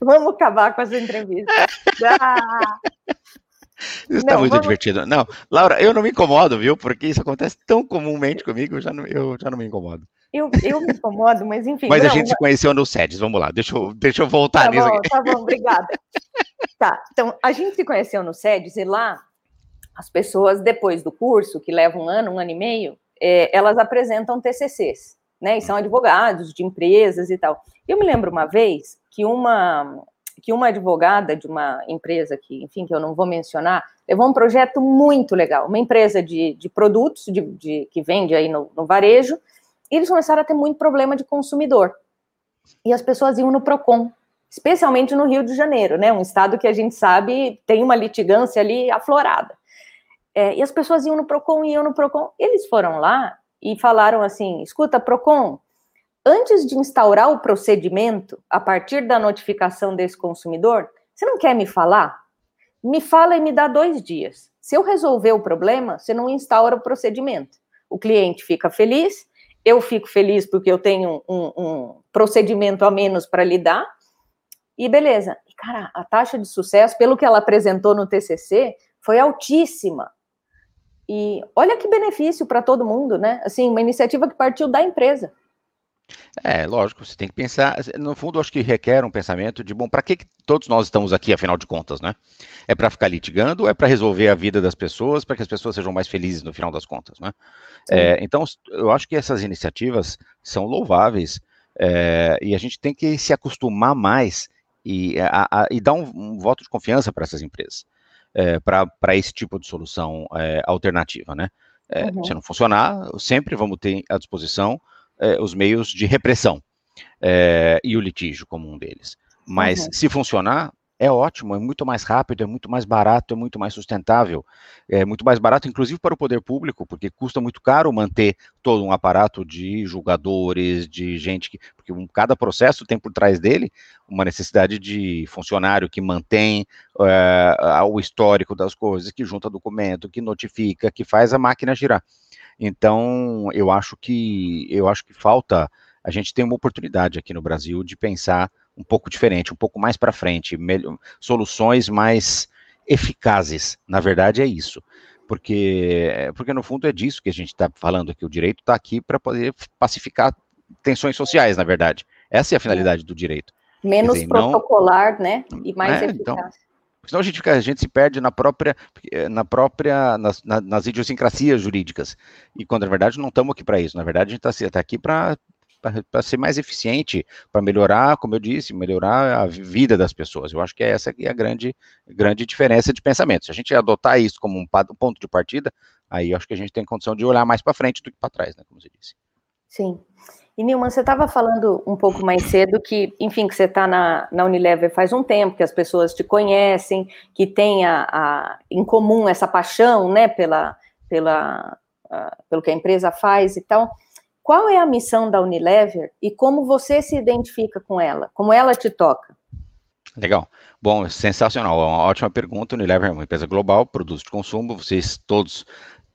Vamos acabar com essa entrevista. (laughs) Ah. Isso está muito vamos... divertido. Não, Laura, eu não me incomodo, viu? Porque isso acontece tão comumente comigo, eu já não, eu já não me incomodo. Eu, eu me incomodo, mas enfim. Mas não, a gente se conheceu no SEDES, vamos lá, deixa eu, deixa eu voltar tá nisso bom, aqui. Tá bom, obrigada. (laughs) tá, então, a gente se conheceu no SEDES e lá, as pessoas, depois do curso, que leva um ano, um ano e meio, é, elas apresentam TCCs, né? E são advogados de empresas e tal. Eu me lembro uma vez que uma que uma advogada de uma empresa que, enfim, que eu não vou mencionar, levou um projeto muito legal, uma empresa de, de produtos de, de, que vende aí no, no varejo, e eles começaram a ter muito problema de consumidor. E as pessoas iam no PROCON, especialmente no Rio de Janeiro, né? Um estado que a gente sabe tem uma litigância ali aflorada. É, e as pessoas iam no PROCON, iam no PROCON. Eles foram lá e falaram assim: escuta, PROCON, antes de instaurar o procedimento, a partir da notificação desse consumidor, você não quer me falar? Me fala e me dá dois dias. Se eu resolver o problema, você não instaura o procedimento. O cliente fica feliz, eu fico feliz porque eu tenho um, um procedimento a menos para lidar, e beleza. Cara, a taxa de sucesso, pelo que ela apresentou no TCC, foi altíssima. E olha que benefício para todo mundo, né? Assim, uma iniciativa que partiu da empresa. É, lógico, você tem que pensar. No fundo, acho que requer um pensamento de, bom, para que todos nós estamos aqui, afinal de contas, né? É para ficar litigando ou é para resolver a vida das pessoas, para que as pessoas sejam mais felizes no final das contas, né? É, então, eu acho que essas iniciativas são louváveis é, e a gente tem que se acostumar mais e, a, a, e dar um, um, voto de confiança para essas empresas, é, para esse tipo de solução é, alternativa, né? É, uhum. Se não funcionar, sempre vamos ter à disposição é, os meios de repressão é, e o litígio como um deles. Mas uhum. se funcionar, é ótimo, é muito mais rápido, é muito mais barato, é muito mais sustentável, é muito mais barato, inclusive para o poder público, porque custa muito caro manter todo um aparato de julgadores, de gente que. Porque cada processo tem por trás dele uma necessidade de funcionário que mantém é, o histórico das coisas, que junta documento, que notifica, que faz a máquina girar. Então, eu acho que eu acho que falta a gente tem uma oportunidade aqui no Brasil de pensar um pouco diferente, um pouco mais para frente, melhor, soluções mais eficazes. Na verdade, é isso. Porque, porque no fundo é disso que a gente está falando aqui. O direito está aqui para poder pacificar tensões sociais, na verdade. Essa é a finalidade do direito. Menos dizer, protocolar, não, né? E mais é, eficaz. Então, Senão a gente, fica, a gente se perde na própria, eh, na própria nas, nas idiosincrasias jurídicas. E quando na verdade não estamos aqui para isso. Na verdade, a gente está tá aqui para para ser mais eficiente, para melhorar, como eu disse, melhorar a vida das pessoas. Eu acho que é essa que é a grande, grande diferença de pensamento. Se a gente adotar isso como um ponto de partida, aí eu acho que a gente tem condição de olhar mais para frente do que para trás, né, como você disse. Sim. E Nilman, você estava falando um pouco mais cedo que, enfim, que você está na, na Unilever faz um tempo, que as pessoas te conhecem, que tem a, a em comum essa paixão, né, pela, pela, uh, pelo que a empresa faz e tal. Qual é a missão da Unilever e como você se identifica com ela? Como ela te toca? Legal. Bom, sensacional. Uma ótima pergunta. Unilever é uma empresa global, produtos de consumo. Vocês todos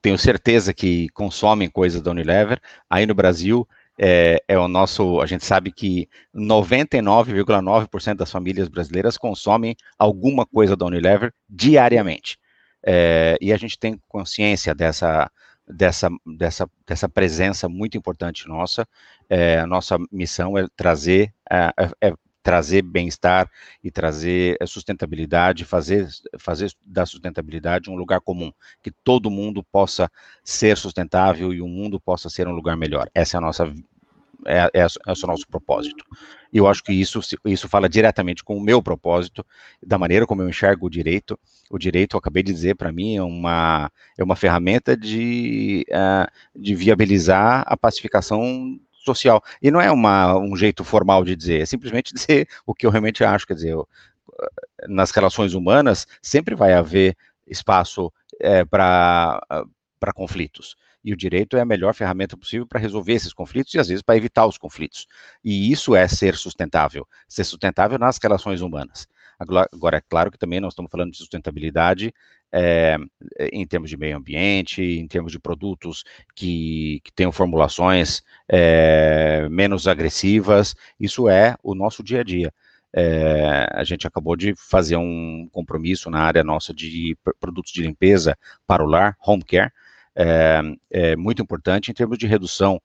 tenho certeza que consomem coisas da Unilever. Aí no Brasil, é, é, o nosso. A gente sabe que 99,9% das famílias brasileiras consomem alguma coisa da Unilever diariamente. É, e a gente tem consciência dessa, dessa, dessa, dessa presença muito importante nossa. É, a nossa missão é trazer, é, é, é trazer bem-estar e trazer eh, sustentabilidade, fazer, fazer da sustentabilidade um lugar comum, que todo mundo possa ser sustentável e o mundo possa ser um lugar melhor. Essa é a nossa é, é, é, o nosso propósito. E eu acho que isso, isso fala diretamente com o meu propósito, da maneira como eu enxergo o direito. O direito, eu acabei de dizer, para mim, é uma, é uma ferramenta de, uh, de viabilizar a pacificação social. E não é uma, um jeito formal de dizer, é simplesmente (laughs) dizer o que eu realmente acho. Quer dizer, eu, nas relações humanas sempre vai haver espaço é, para conflitos. E o direito é a melhor ferramenta possível para resolver esses conflitos e, às vezes, para evitar os conflitos. E isso é ser sustentável ser sustentável nas relações humanas. Agora, é claro que também nós estamos falando de sustentabilidade é, em termos de meio ambiente, em termos de produtos que, que tenham formulações é, menos agressivas, isso é o nosso dia a dia. É, a gente acabou de fazer um compromisso na área nossa de produtos de limpeza para o lar, home care, é, é muito importante em termos de redução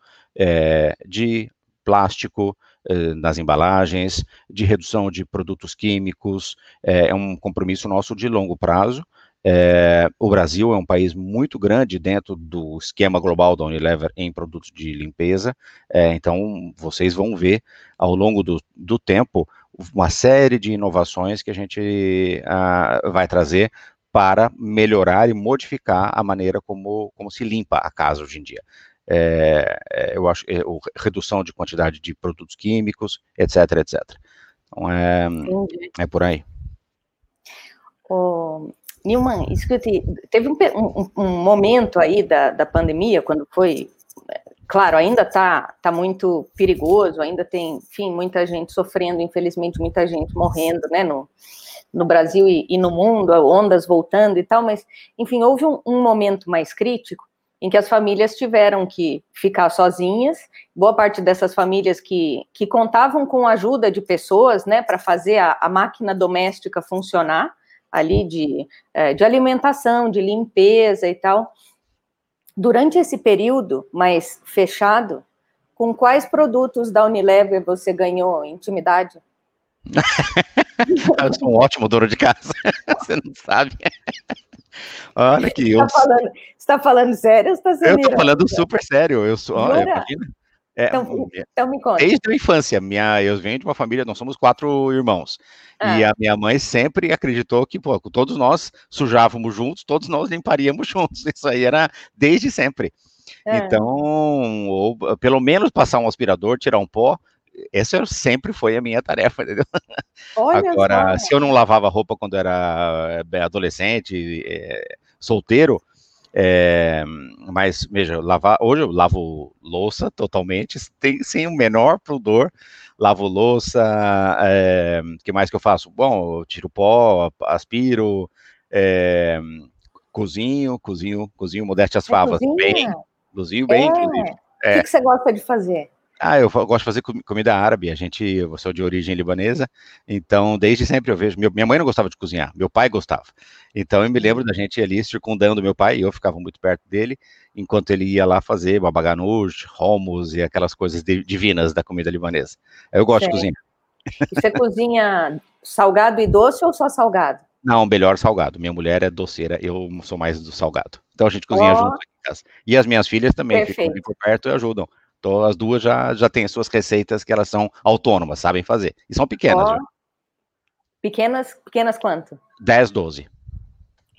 de plástico, eh, nas embalagens, de redução de produtos químicos, é, é um compromisso nosso de longo prazo. É, o Brasil é um país muito grande dentro do esquema global da Unilever em produtos de limpeza, então vocês vão ver ao longo do, do, tempo uma série de inovações que a gente ah, vai trazer para melhorar e modificar a maneira como, como se limpa a casa hoje em dia é, é, eu acho, é, redução de quantidade de produtos químicos, etc, etc. Então, é, é por aí. Oh, Nilman, escute, teve um, um, um, momento aí da, da pandemia, quando foi, claro, ainda está tá muito perigoso, ainda tem, enfim, muita gente sofrendo, infelizmente, muita gente morrendo, né, no, no Brasil e, e no mundo, ondas voltando e tal, mas, enfim, houve um, um momento mais crítico, em que as famílias tiveram que ficar sozinhas. Boa parte dessas famílias que, que contavam com a ajuda de pessoas, né, para fazer a, a, máquina doméstica funcionar, ali de, é, de alimentação, de limpeza e tal. Durante esse período mais fechado, com quais produtos da Unilever você ganhou intimidade? (laughs) eu sou um ótimo dono de casa, (laughs) você não sabe. Olha que eu. Você está falando, tá falando sério ou está sendo Eu estou falando super sério. Eu sou. Olha, imagina. É, então, então, me conta. Desde a infância, minha, eu venho de uma família, nós somos quatro irmãos. Ah. E a minha mãe sempre acreditou que, pô, todos nós sujávamos juntos, todos nós limparíamos (laughs) juntos. Isso aí era desde sempre. Ah. Então, ou pelo menos passar um aspirador, tirar um pó, essa sempre foi a minha tarefa, (laughs) entendeu? Olha Agora, só. se eu não lavava roupa quando era eh, adolescente, é, solteiro, é, mas veja, lavar, hoje eu lavo louça totalmente, tem, sem o menor pudor, lavo louça, é, que mais que eu faço? Bom, eu tiro pó, aspiro, é, cozinho, cozinho, cozinho, modéstia as favas, bem, cozinho bem, inclusive. O que, que você gosta de fazer? Ah, eu gosto de fazer comida árabe. A gente, eu sou de origem libanesa, então desde sempre eu vejo. minha mãe não gostava de cozinhar, meu pai gostava. Então eu me lembro da gente ali circundando meu pai e eu ficava muito perto dele, enquanto ele ia lá fazer babaganush, hummus e aquelas coisas divinas da comida libanesa. Eu gosto de cozinhar. E você cozinha salgado e doce ou só salgado? Não, melhor salgado. Minha mulher é doceira, eu sou mais do salgado. Então a gente cozinha oh. junto em casa. E as minhas filhas também Perfeito. ficam por perto e ajudam. Então, as duas já, já têm suas receitas que elas são autônomas, sabem fazer. E são pequenas. Oh. Pequenas, pequenas quanto? 10, 12.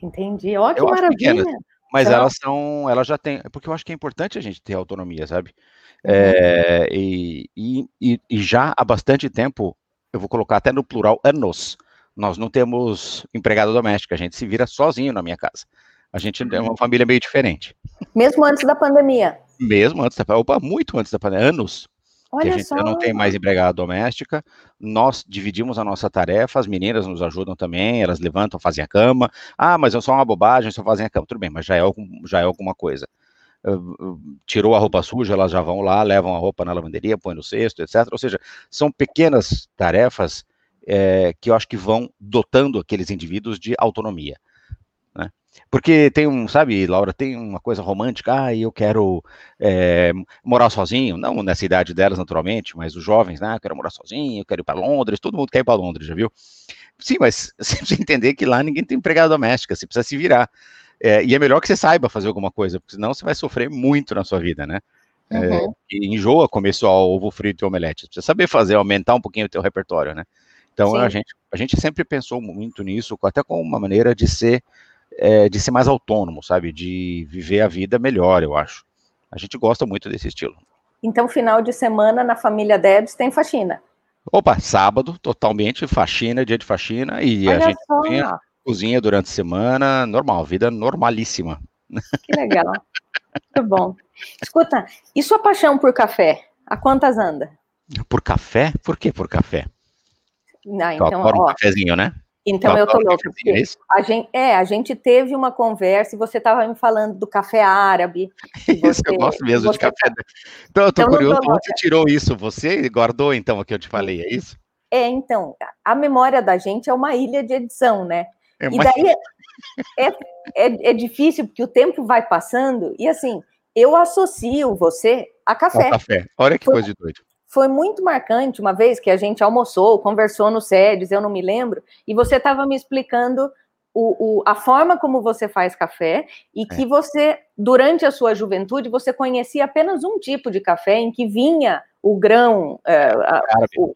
Entendi. Ó, oh, que eu maravilha. Pequenas, mas então... elas são, elas já têm, porque eu acho que é importante a gente ter autonomia, sabe? Uhum. É, e, e, e já há bastante tempo, eu vou colocar até no plural, anos, nós não temos empregada doméstica, a gente se vira sozinho na minha casa. A gente é uma uhum. família meio diferente. Mesmo antes da pandemia? Mesmo antes da opa, muito antes da pandemia, anos. Olha que a gente só. não tem mais empregada doméstica, nós dividimos a nossa tarefa, as meninas nos ajudam também, elas levantam, fazem a cama. Ah, mas eu sou uma bobagem, só fazem a cama. Tudo bem, mas já é, já é alguma coisa. tirou a roupa suja, elas já vão lá, levam a roupa na lavanderia, põem no cesto, etc. Ou seja, são pequenas tarefas é, que eu acho que vão dotando aqueles indivíduos de autonomia. Porque tem um, sabe, Laura, tem uma coisa romântica, ah, eu quero é, morar sozinho, não nessa idade delas, naturalmente, mas os jovens, né, eu quero morar sozinho, eu quero ir para Londres, todo mundo quer ir para Londres, já viu? Sim, mas (laughs) você precisa entender que lá ninguém tem empregada doméstica, você precisa se virar. É, e é melhor que você saiba fazer alguma coisa, porque senão você vai sofrer muito na sua vida, né? Uhum. É, e enjoa comer só ovo frito e omelete. Você precisa saber fazer, aumentar um pouquinho o teu repertório, né? Então a gente, a gente sempre pensou muito nisso, até com uma maneira de ser é, de ser mais autônomo, sabe? De viver a vida melhor, eu acho. A gente gosta muito desse estilo. Então, final de semana na família Debs tem faxina. Opa, sábado, totalmente, faxina, dia de faxina, e Olha a gente cozinha, cozinha, durante a semana, normal, vida normalíssima. Que legal. Muito bom. Escuta, e sua paixão por café? A quantas anda? Por café? Por que por café? Não, então, ó, um cafezinho, né? Então eu tô louca, é a gente, é, a gente teve uma conversa e você estava me falando do café árabe. (laughs) Isso, eu gosto mesmo de café. Tá... Então, eu tô então, curioso, como você tirou isso? Você guardou, então, o que eu te falei, é isso? É, então, a memória da gente é uma ilha de edição, né? É uma... E daí é, é, é, difícil, porque o tempo vai passando, e assim, eu associo você a café. A café, olha que Foi... coisa de doido foi muito marcante uma vez que a gente almoçou, conversou no SEDES, eu não me lembro, e você estava me explicando o, o, a forma como você faz café e que é. você, durante a sua juventude, você conhecia apenas um tipo de café em que vinha o grão. É, a, o,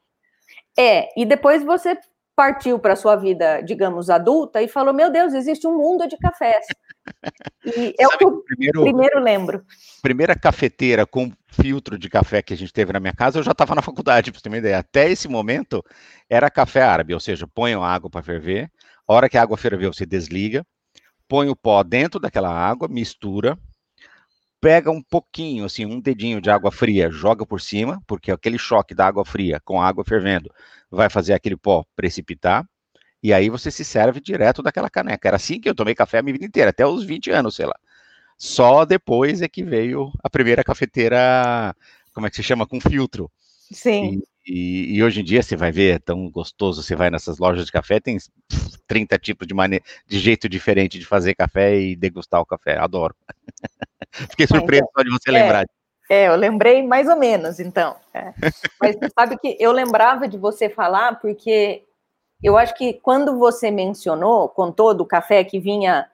é e depois você partiu para a sua vida, digamos, adulta e falou: Meu Deus, existe um mundo de cafés. E é o que eu primeiro, primeiro lembro. Primeira cafeteira com filtro de café que a gente teve na minha casa, eu já estava na faculdade, para você ter uma ideia. Até esse momento era café árabe, ou seja, põe a água para ferver, a hora que a água ferveu, você desliga, põe o pó dentro daquela água, mistura, pega um pouquinho, assim, um dedinho de água fria, joga por cima, porque aquele choque da água fria com a água fervendo vai fazer aquele pó precipitar, e aí você se serve direto daquela caneca. Era assim que eu tomei café a minha vida inteira, até os 20 anos, sei lá. Só depois é que veio a primeira cafeteira, como é que se chama? Com filtro. Sim. E, e, e hoje em dia você vai ver, é tão gostoso, você vai nessas lojas de café, tem 30 tipos de, mane de jeito diferente de fazer café e degustar o café. Adoro. (laughs) Fiquei ah, surpreso então, só de você é, lembrar. É, eu lembrei mais ou menos, então. É. Mas sabe que eu lembrava de você falar, porque eu acho que quando você mencionou, contou do café que vinha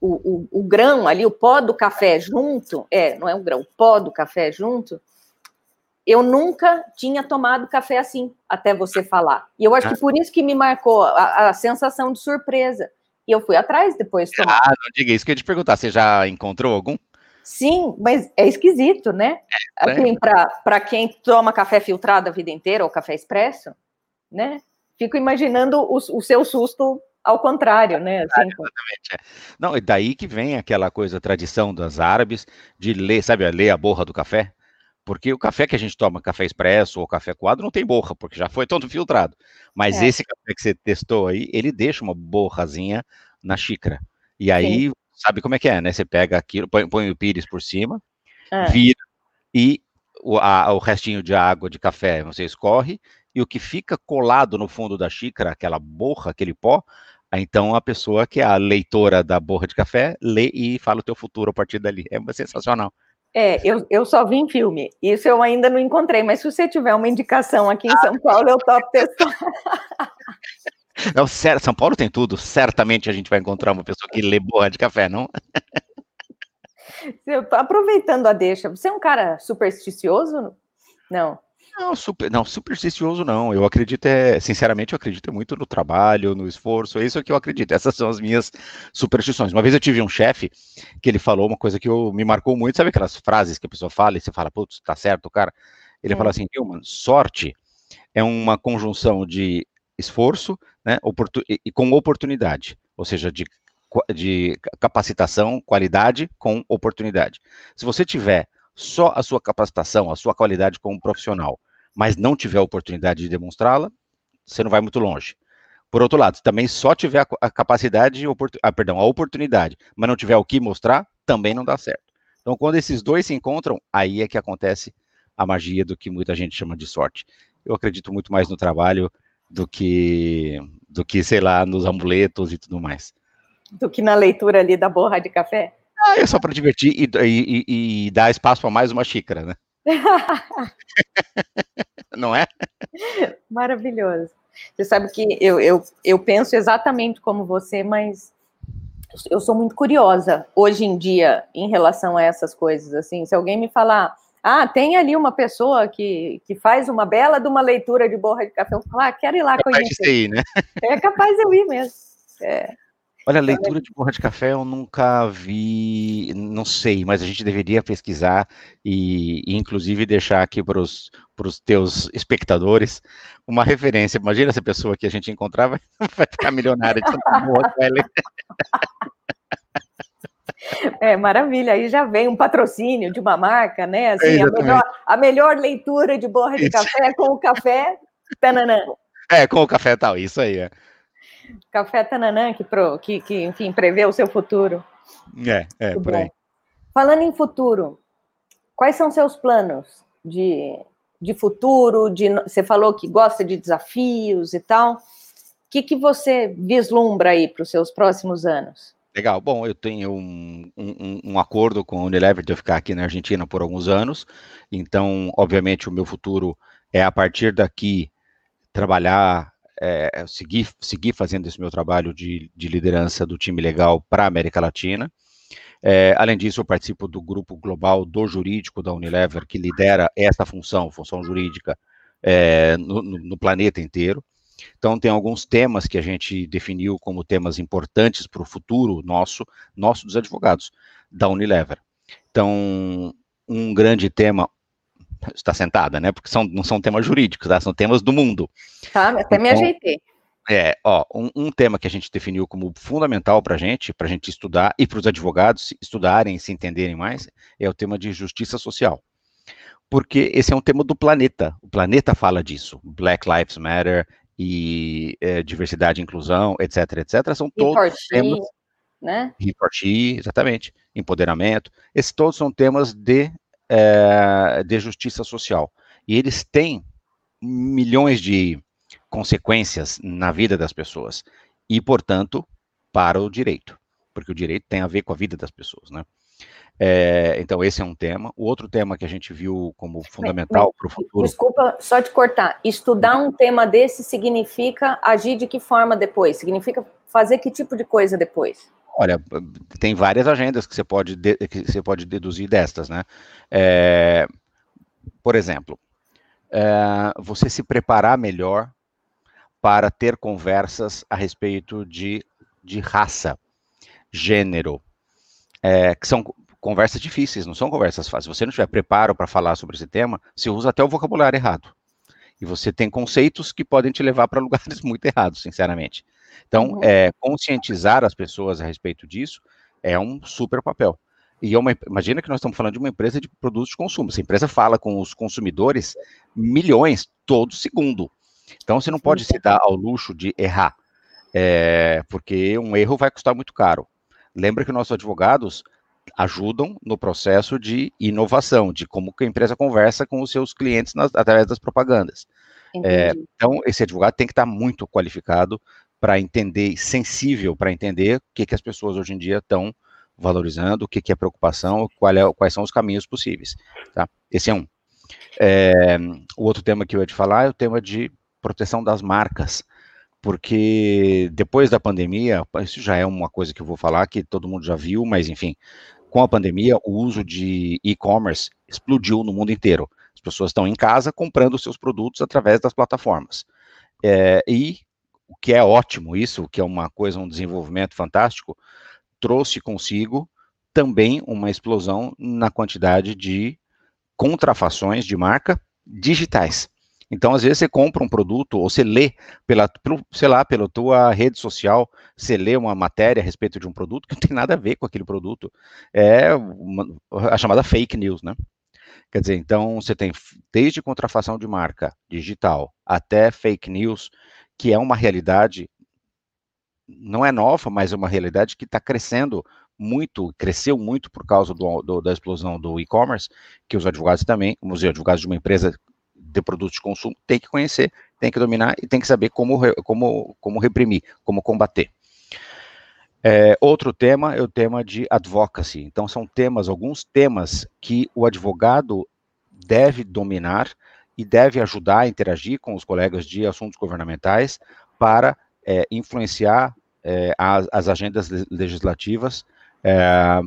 o, o, o, grão ali, o pó do café junto, é, não é o grão, o pó do café junto, eu nunca tinha tomado café assim, até você falar. E eu acho que ah. por isso que me marcou a, a sensação de surpresa. E eu fui atrás depois tomar. Ah, não diga isso que eu ia te perguntar, você já encontrou algum? Sim, mas é esquisito, né? É, assim, para quem toma café filtrado a vida inteira ou café expresso, né? Fico imaginando o, o seu susto ao contrário, né? Assim, exatamente. É. Não, e daí que vem aquela coisa, tradição das árabes, de ler, sabe, ler a borra do café? Porque o café que a gente toma, café expresso ou café coado, não tem borra, porque já foi todo filtrado. Mas é. esse café que você testou aí, ele deixa uma borrazinha na xícara. E aí, Sim. sabe como é que é, né? Você pega aquilo, põe, põe o pires por cima, é. vira, e o, a, o restinho de água de café você escorre, e o que fica colado no fundo da xícara, aquela borra, aquele pó, então a pessoa que é a leitora da borra de café lê e fala o teu futuro a partir dali. É sensacional. É, eu, eu só vi em filme. Isso eu ainda não encontrei, mas se você tiver uma indicação aqui em São Paulo, eu topo testar. (laughs) Não, São Paulo tem tudo. Certamente a gente vai encontrar uma pessoa que lê borra de café, não? (laughs) Aproveitando a deixa, você é um cara supersticioso? Não. Não, super, não, supersticioso não. Eu acredito, é, sinceramente, eu acredito muito no trabalho, no esforço. É isso que eu acredito. Essas são as minhas superstições. Uma vez eu tive um chefe que ele falou uma coisa que eu, me marcou muito. Sabe aquelas frases que a pessoa fala e você fala, putz, tá certo, cara? Ele é. fala assim, mano, sorte é uma conjunção de esforço, né, oportun, e, com oportunidade, ou seja, de, de capacitação, qualidade com oportunidade. Se você tiver só a sua capacitação, a sua qualidade como profissional, mas não tiver a oportunidade de demonstrá-la, você não vai muito longe. Por outro lado, também só tiver a, a capacidade, ah, perdão, a oportunidade, mas não tiver o que mostrar, também não dá certo. Então, quando esses dois se encontram, aí é que acontece a magia do que muita gente chama de sorte. Eu acredito muito mais no trabalho do que, do que sei lá, nos amuletos e tudo mais. Do que na leitura ali da borra de café? Ah, é só para divertir e, e, e, e dar espaço para mais uma xícara, né? (laughs) Não é? Maravilhoso. Você sabe que eu, eu, eu penso exatamente como você, mas eu sou muito curiosa hoje em dia em relação a essas coisas. Assim, se alguém me falar, ah, tem ali uma pessoa que, que faz uma bela de uma leitura de borra de café, eu falo, ah, quero ir lá capaz conhecer. De ir, né? É capaz de eu ir mesmo. É. Olha, leitura de borra de café eu nunca vi, não sei, mas a gente deveria pesquisar e, e inclusive deixar aqui para os teus espectadores uma referência. Imagina essa pessoa que a gente encontrar vai, (laughs) vai ficar milionária de tanta borra que vai ler. É, maravilha, aí já vem um patrocínio de uma marca, né? Assim, a, melhor, a melhor leitura de borra de isso. café com o café tananã. É, com o café tal, isso aí. É. Café tananã, que, pro, que, que, enfim, prevê o seu futuro. É, é, Muito por bom. aí. Falando em futuro, quais são seus planos de, de futuro? De, você falou que gosta de desafios e tal. O que, que você vislumbra aí para os seus próximos anos? Legal. Bom, eu tenho um, um, um, acordo com a Unilever de eu ficar aqui na Argentina por alguns anos. Então, obviamente, o meu futuro é a partir daqui trabalhar, é, seguir, seguir fazendo esse meu trabalho de, de liderança do time legal para a América Latina. É, além disso, eu participo do grupo global do jurídico da Unilever, que lidera essa função, função jurídica, é, no, no planeta inteiro. Então, tem alguns temas que a gente definiu como temas importantes para o futuro nosso, nosso dos advogados, da Unilever. Então, um grande tema, está sentada, né? Porque são, não são temas jurídicos, tá? são temas do mundo. Tá, até então, me ajeitei. É, ó, um, um, tema que a gente definiu como fundamental para a gente, para a gente estudar e para os advogados estudarem e se entenderem mais, é o tema de justiça social. Porque esse é um tema do planeta. O planeta fala disso. Black Lives Matter, e é, diversidade e inclusão, etc, etc, são todos temas, né? Reporti, exatamente, empoderamento, esses todos são temas de, é, de justiça social. E eles têm milhões de consequências na vida das pessoas e, portanto, para o direito, porque o direito tem a ver com a vida das pessoas, né? É, então, esse é um tema. O outro tema que a gente viu como fundamental para o futuro. Desculpa só te cortar. Estudar um tema desse significa agir de que forma depois? Significa fazer que tipo de coisa depois? Olha, tem várias agendas que você pode, de, que você pode deduzir destas, né? É, por exemplo, é, você se preparar melhor para ter conversas a respeito de, de raça, gênero, é, que são conversas difíceis, não são conversas fáceis. Se você não tiver preparo para falar sobre esse tema, você usa até o vocabulário errado. E você tem conceitos que podem te levar para (laughs) lugares muito errados, sinceramente. Então, é, conscientizar as pessoas a respeito disso é um super papel. E é uma, imagina que nós estamos falando de uma empresa de produtos de consumo. Essa empresa fala com os consumidores milhões todo segundo. Então, você não pode se dar ao luxo de errar, é, porque um erro vai custar muito caro. Lembra que nossos advogados ajudam no processo de inovação, de como a empresa conversa com os seus clientes nas, através das propagandas. É, então, esse advogado tem que estar muito qualificado para entender, sensível para entender o que, que as pessoas hoje em dia estão valorizando, o que, que é preocupação, é, quais são os caminhos possíveis. Tá? Esse é um. É, o outro tema que eu ia te falar é o tema de proteção das marcas porque depois da pandemia, isso já é uma coisa que eu vou falar que todo mundo já viu, mas enfim, com a pandemia, o uso de e-commerce explodiu no mundo inteiro. As pessoas estão em casa comprando seus produtos através das plataformas. É, e o que é ótimo, isso, o que é uma coisa, um desenvolvimento fantástico, trouxe consigo também uma explosão na quantidade de contrafações de marca digitais. Então, às vezes, você compra um produto, ou você lê, pela, pelo, sei lá, pela tua rede social, você lê uma matéria a respeito de um produto que não tem nada a ver com aquele produto. É uma, a chamada fake news, né? Quer dizer, então você tem desde contrafação de marca digital até fake news, que é uma realidade, não é nova, mas é uma realidade que está crescendo muito, cresceu muito por causa do, do, da explosão do e-commerce, que os advogados também, os advogados de uma empresa de produtos de consumo, têm que conhecer, têm que dominar e têm que saber como, como, como reprimir, como combater. É, outro tema é o tema de advocacy. Então, são temas, alguns temas que o advogado deve dominar e deve ajudar a interagir com os colegas de assuntos governamentais para é, influenciar é, as, as, agendas legislativas é,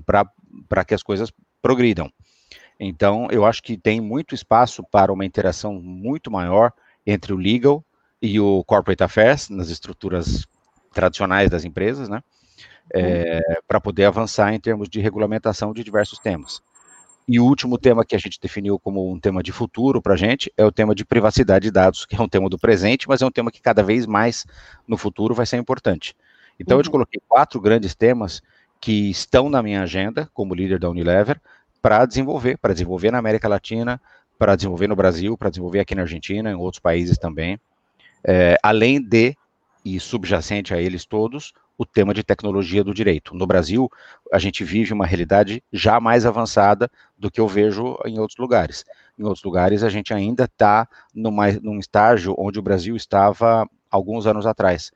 para que as coisas progridam. Então, eu acho que tem muito espaço para uma interação muito maior entre o legal e o corporate affairs nas estruturas tradicionais das empresas, né? é, para poder avançar em termos de regulamentação de diversos temas. E o último tema que a gente definiu como um tema de futuro para a gente é o tema de privacidade de dados, que é um tema do presente, mas é um tema que cada vez mais no futuro vai ser importante. Então, uhum. eu te coloquei quatro grandes temas que estão na minha agenda como líder da Unilever para desenvolver, para desenvolver na América Latina, para desenvolver no Brasil, para desenvolver aqui na Argentina, em outros países também. É, além de, e subjacente a eles todos, o tema de tecnologia do direito. No Brasil, a gente vive uma realidade já mais avançada do que eu vejo em outros lugares. Em outros lugares, a gente ainda está num estágio onde o Brasil estava alguns anos atrás.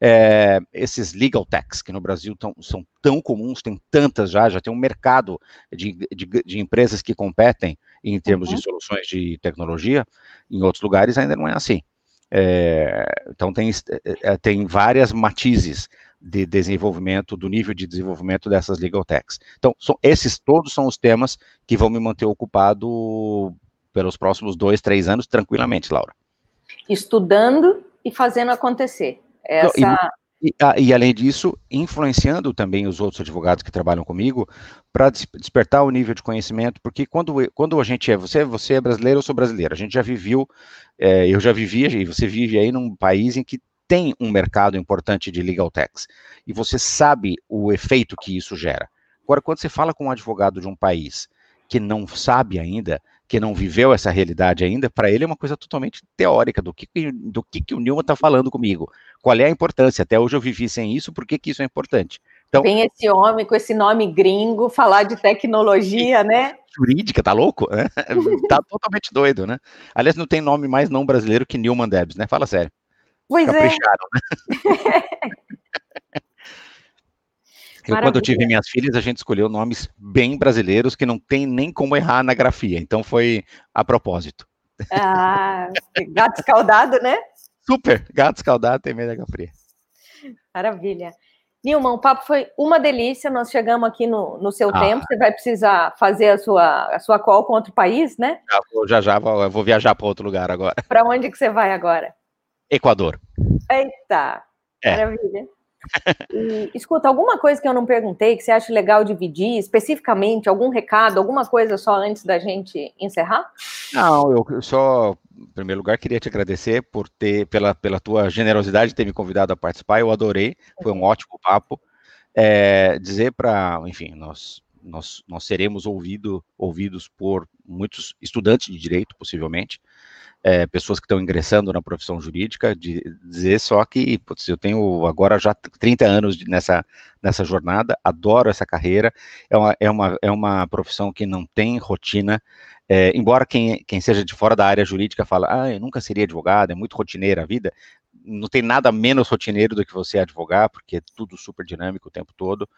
É, esses legal techs, que no Brasil tão, são tão comuns, tem tantas já, já tem um mercado de, de, de empresas que competem em termos uhum. de soluções de tecnologia, em outros lugares ainda não é assim. É, então tem, é, tem várias matizes de desenvolvimento, do nível de desenvolvimento dessas legal techs. Então, são, esses todos são os temas que vão me manter ocupado pelos próximos dois, três anos, tranquilamente, Laura. Estudando e fazendo acontecer. Essa... E, e, ah, e, além disso, influenciando também os outros advogados que trabalham comigo para despertar o nível de conhecimento, porque quando, quando a gente é, você, você é brasileiro, eu sou brasileiro, a gente já viveu, é, eu já vivia, e você vive aí num país em que tem um mercado importante de legal techs e você sabe o efeito que isso gera. Agora, quando você fala com um advogado de um país que não sabe ainda, que não viveu essa realidade ainda, para ele é uma coisa totalmente teórica do que, do que, que o Newman está falando comigo. Qual é a importância? Até hoje eu vivi sem isso, por que, que isso é importante? Então, Vem esse homem com esse nome gringo falar de tecnologia, né? Jurídica, tá louco? (laughs) tá totalmente doido, né? Aliás, não tem nome mais não brasileiro que Newman Debs, né? Fala sério. Pois é. Capricharam, é. né? (laughs) Eu, quando eu tive minhas filhas, a gente escolheu nomes bem brasileiros que não tem nem como errar na grafia. Então foi a propósito. Ah, gato escaldado, né? Super, gato escaldado tem medo da grafia. Maravilha. Nilma, o papo foi uma delícia. Nós chegamos aqui no, no seu ah. tempo. Você vai precisar fazer a sua, a sua call com outro país, né? Já já, já vou, vou viajar para outro lugar agora. Para onde que você vai agora? Equador. Eita, é. maravilha. E, escuta, alguma coisa que eu não perguntei que você acha legal dividir, especificamente, algum recado, alguma coisa só antes da gente encerrar? Não, eu só, em primeiro lugar, queria te agradecer por ter, pela, pela tua generosidade de ter me convidado a participar, eu adorei, foi um ótimo papo. É, dizer para, enfim, nós, nós, nós seremos ouvido, ouvidos por muitos estudantes de direito, possivelmente, é, pessoas que estão ingressando na profissão jurídica, de dizer só que putz, eu tenho agora já 30 anos nessa, nessa jornada, adoro essa carreira, é uma, é uma, é uma profissão que não tem rotina, é, embora quem, quem seja de fora da área jurídica fala, ah, eu nunca seria advogado, é muito rotineira a vida, não tem nada menos rotineiro do que você advogar, porque é tudo super dinâmico o tempo todo,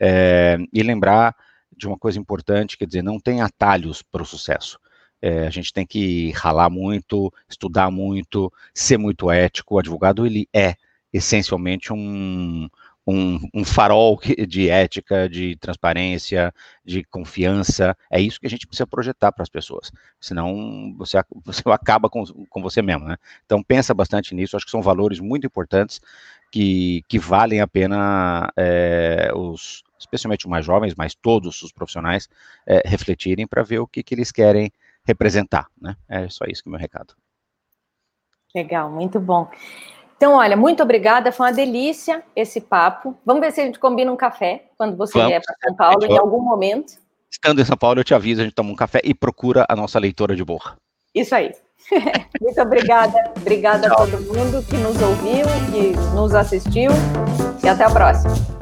é, e lembrar de uma coisa importante, quer dizer, não tem atalhos para o sucesso. É, a gente tem que ralar muito, estudar muito, ser muito ético. O advogado, ele é essencialmente um, um, um, farol de ética, de transparência, de confiança. É isso que a gente precisa projetar para as pessoas. Senão você, (laughs) você acaba com, com você mesmo, né? Então pensa bastante nisso. Acho que são valores muito importantes que, que valem a pena é, os, especialmente os mais jovens, mas todos os profissionais é, refletirem para ver o que, que eles querem representar, né? É só isso que é o meu recado. Legal, muito bom. Então, olha, muito obrigada, foi uma delícia esse papo. Vamos ver se a gente combina um café quando você Vamos. vier para São Paulo em algum momento. Estando em São Paulo, eu te aviso, a gente toma um café e procura a nossa leitora de borra. Isso aí. (laughs) Muito obrigada. Obrigada Tchau. a todo mundo que nos ouviu, que nos assistiu. E até a próxima.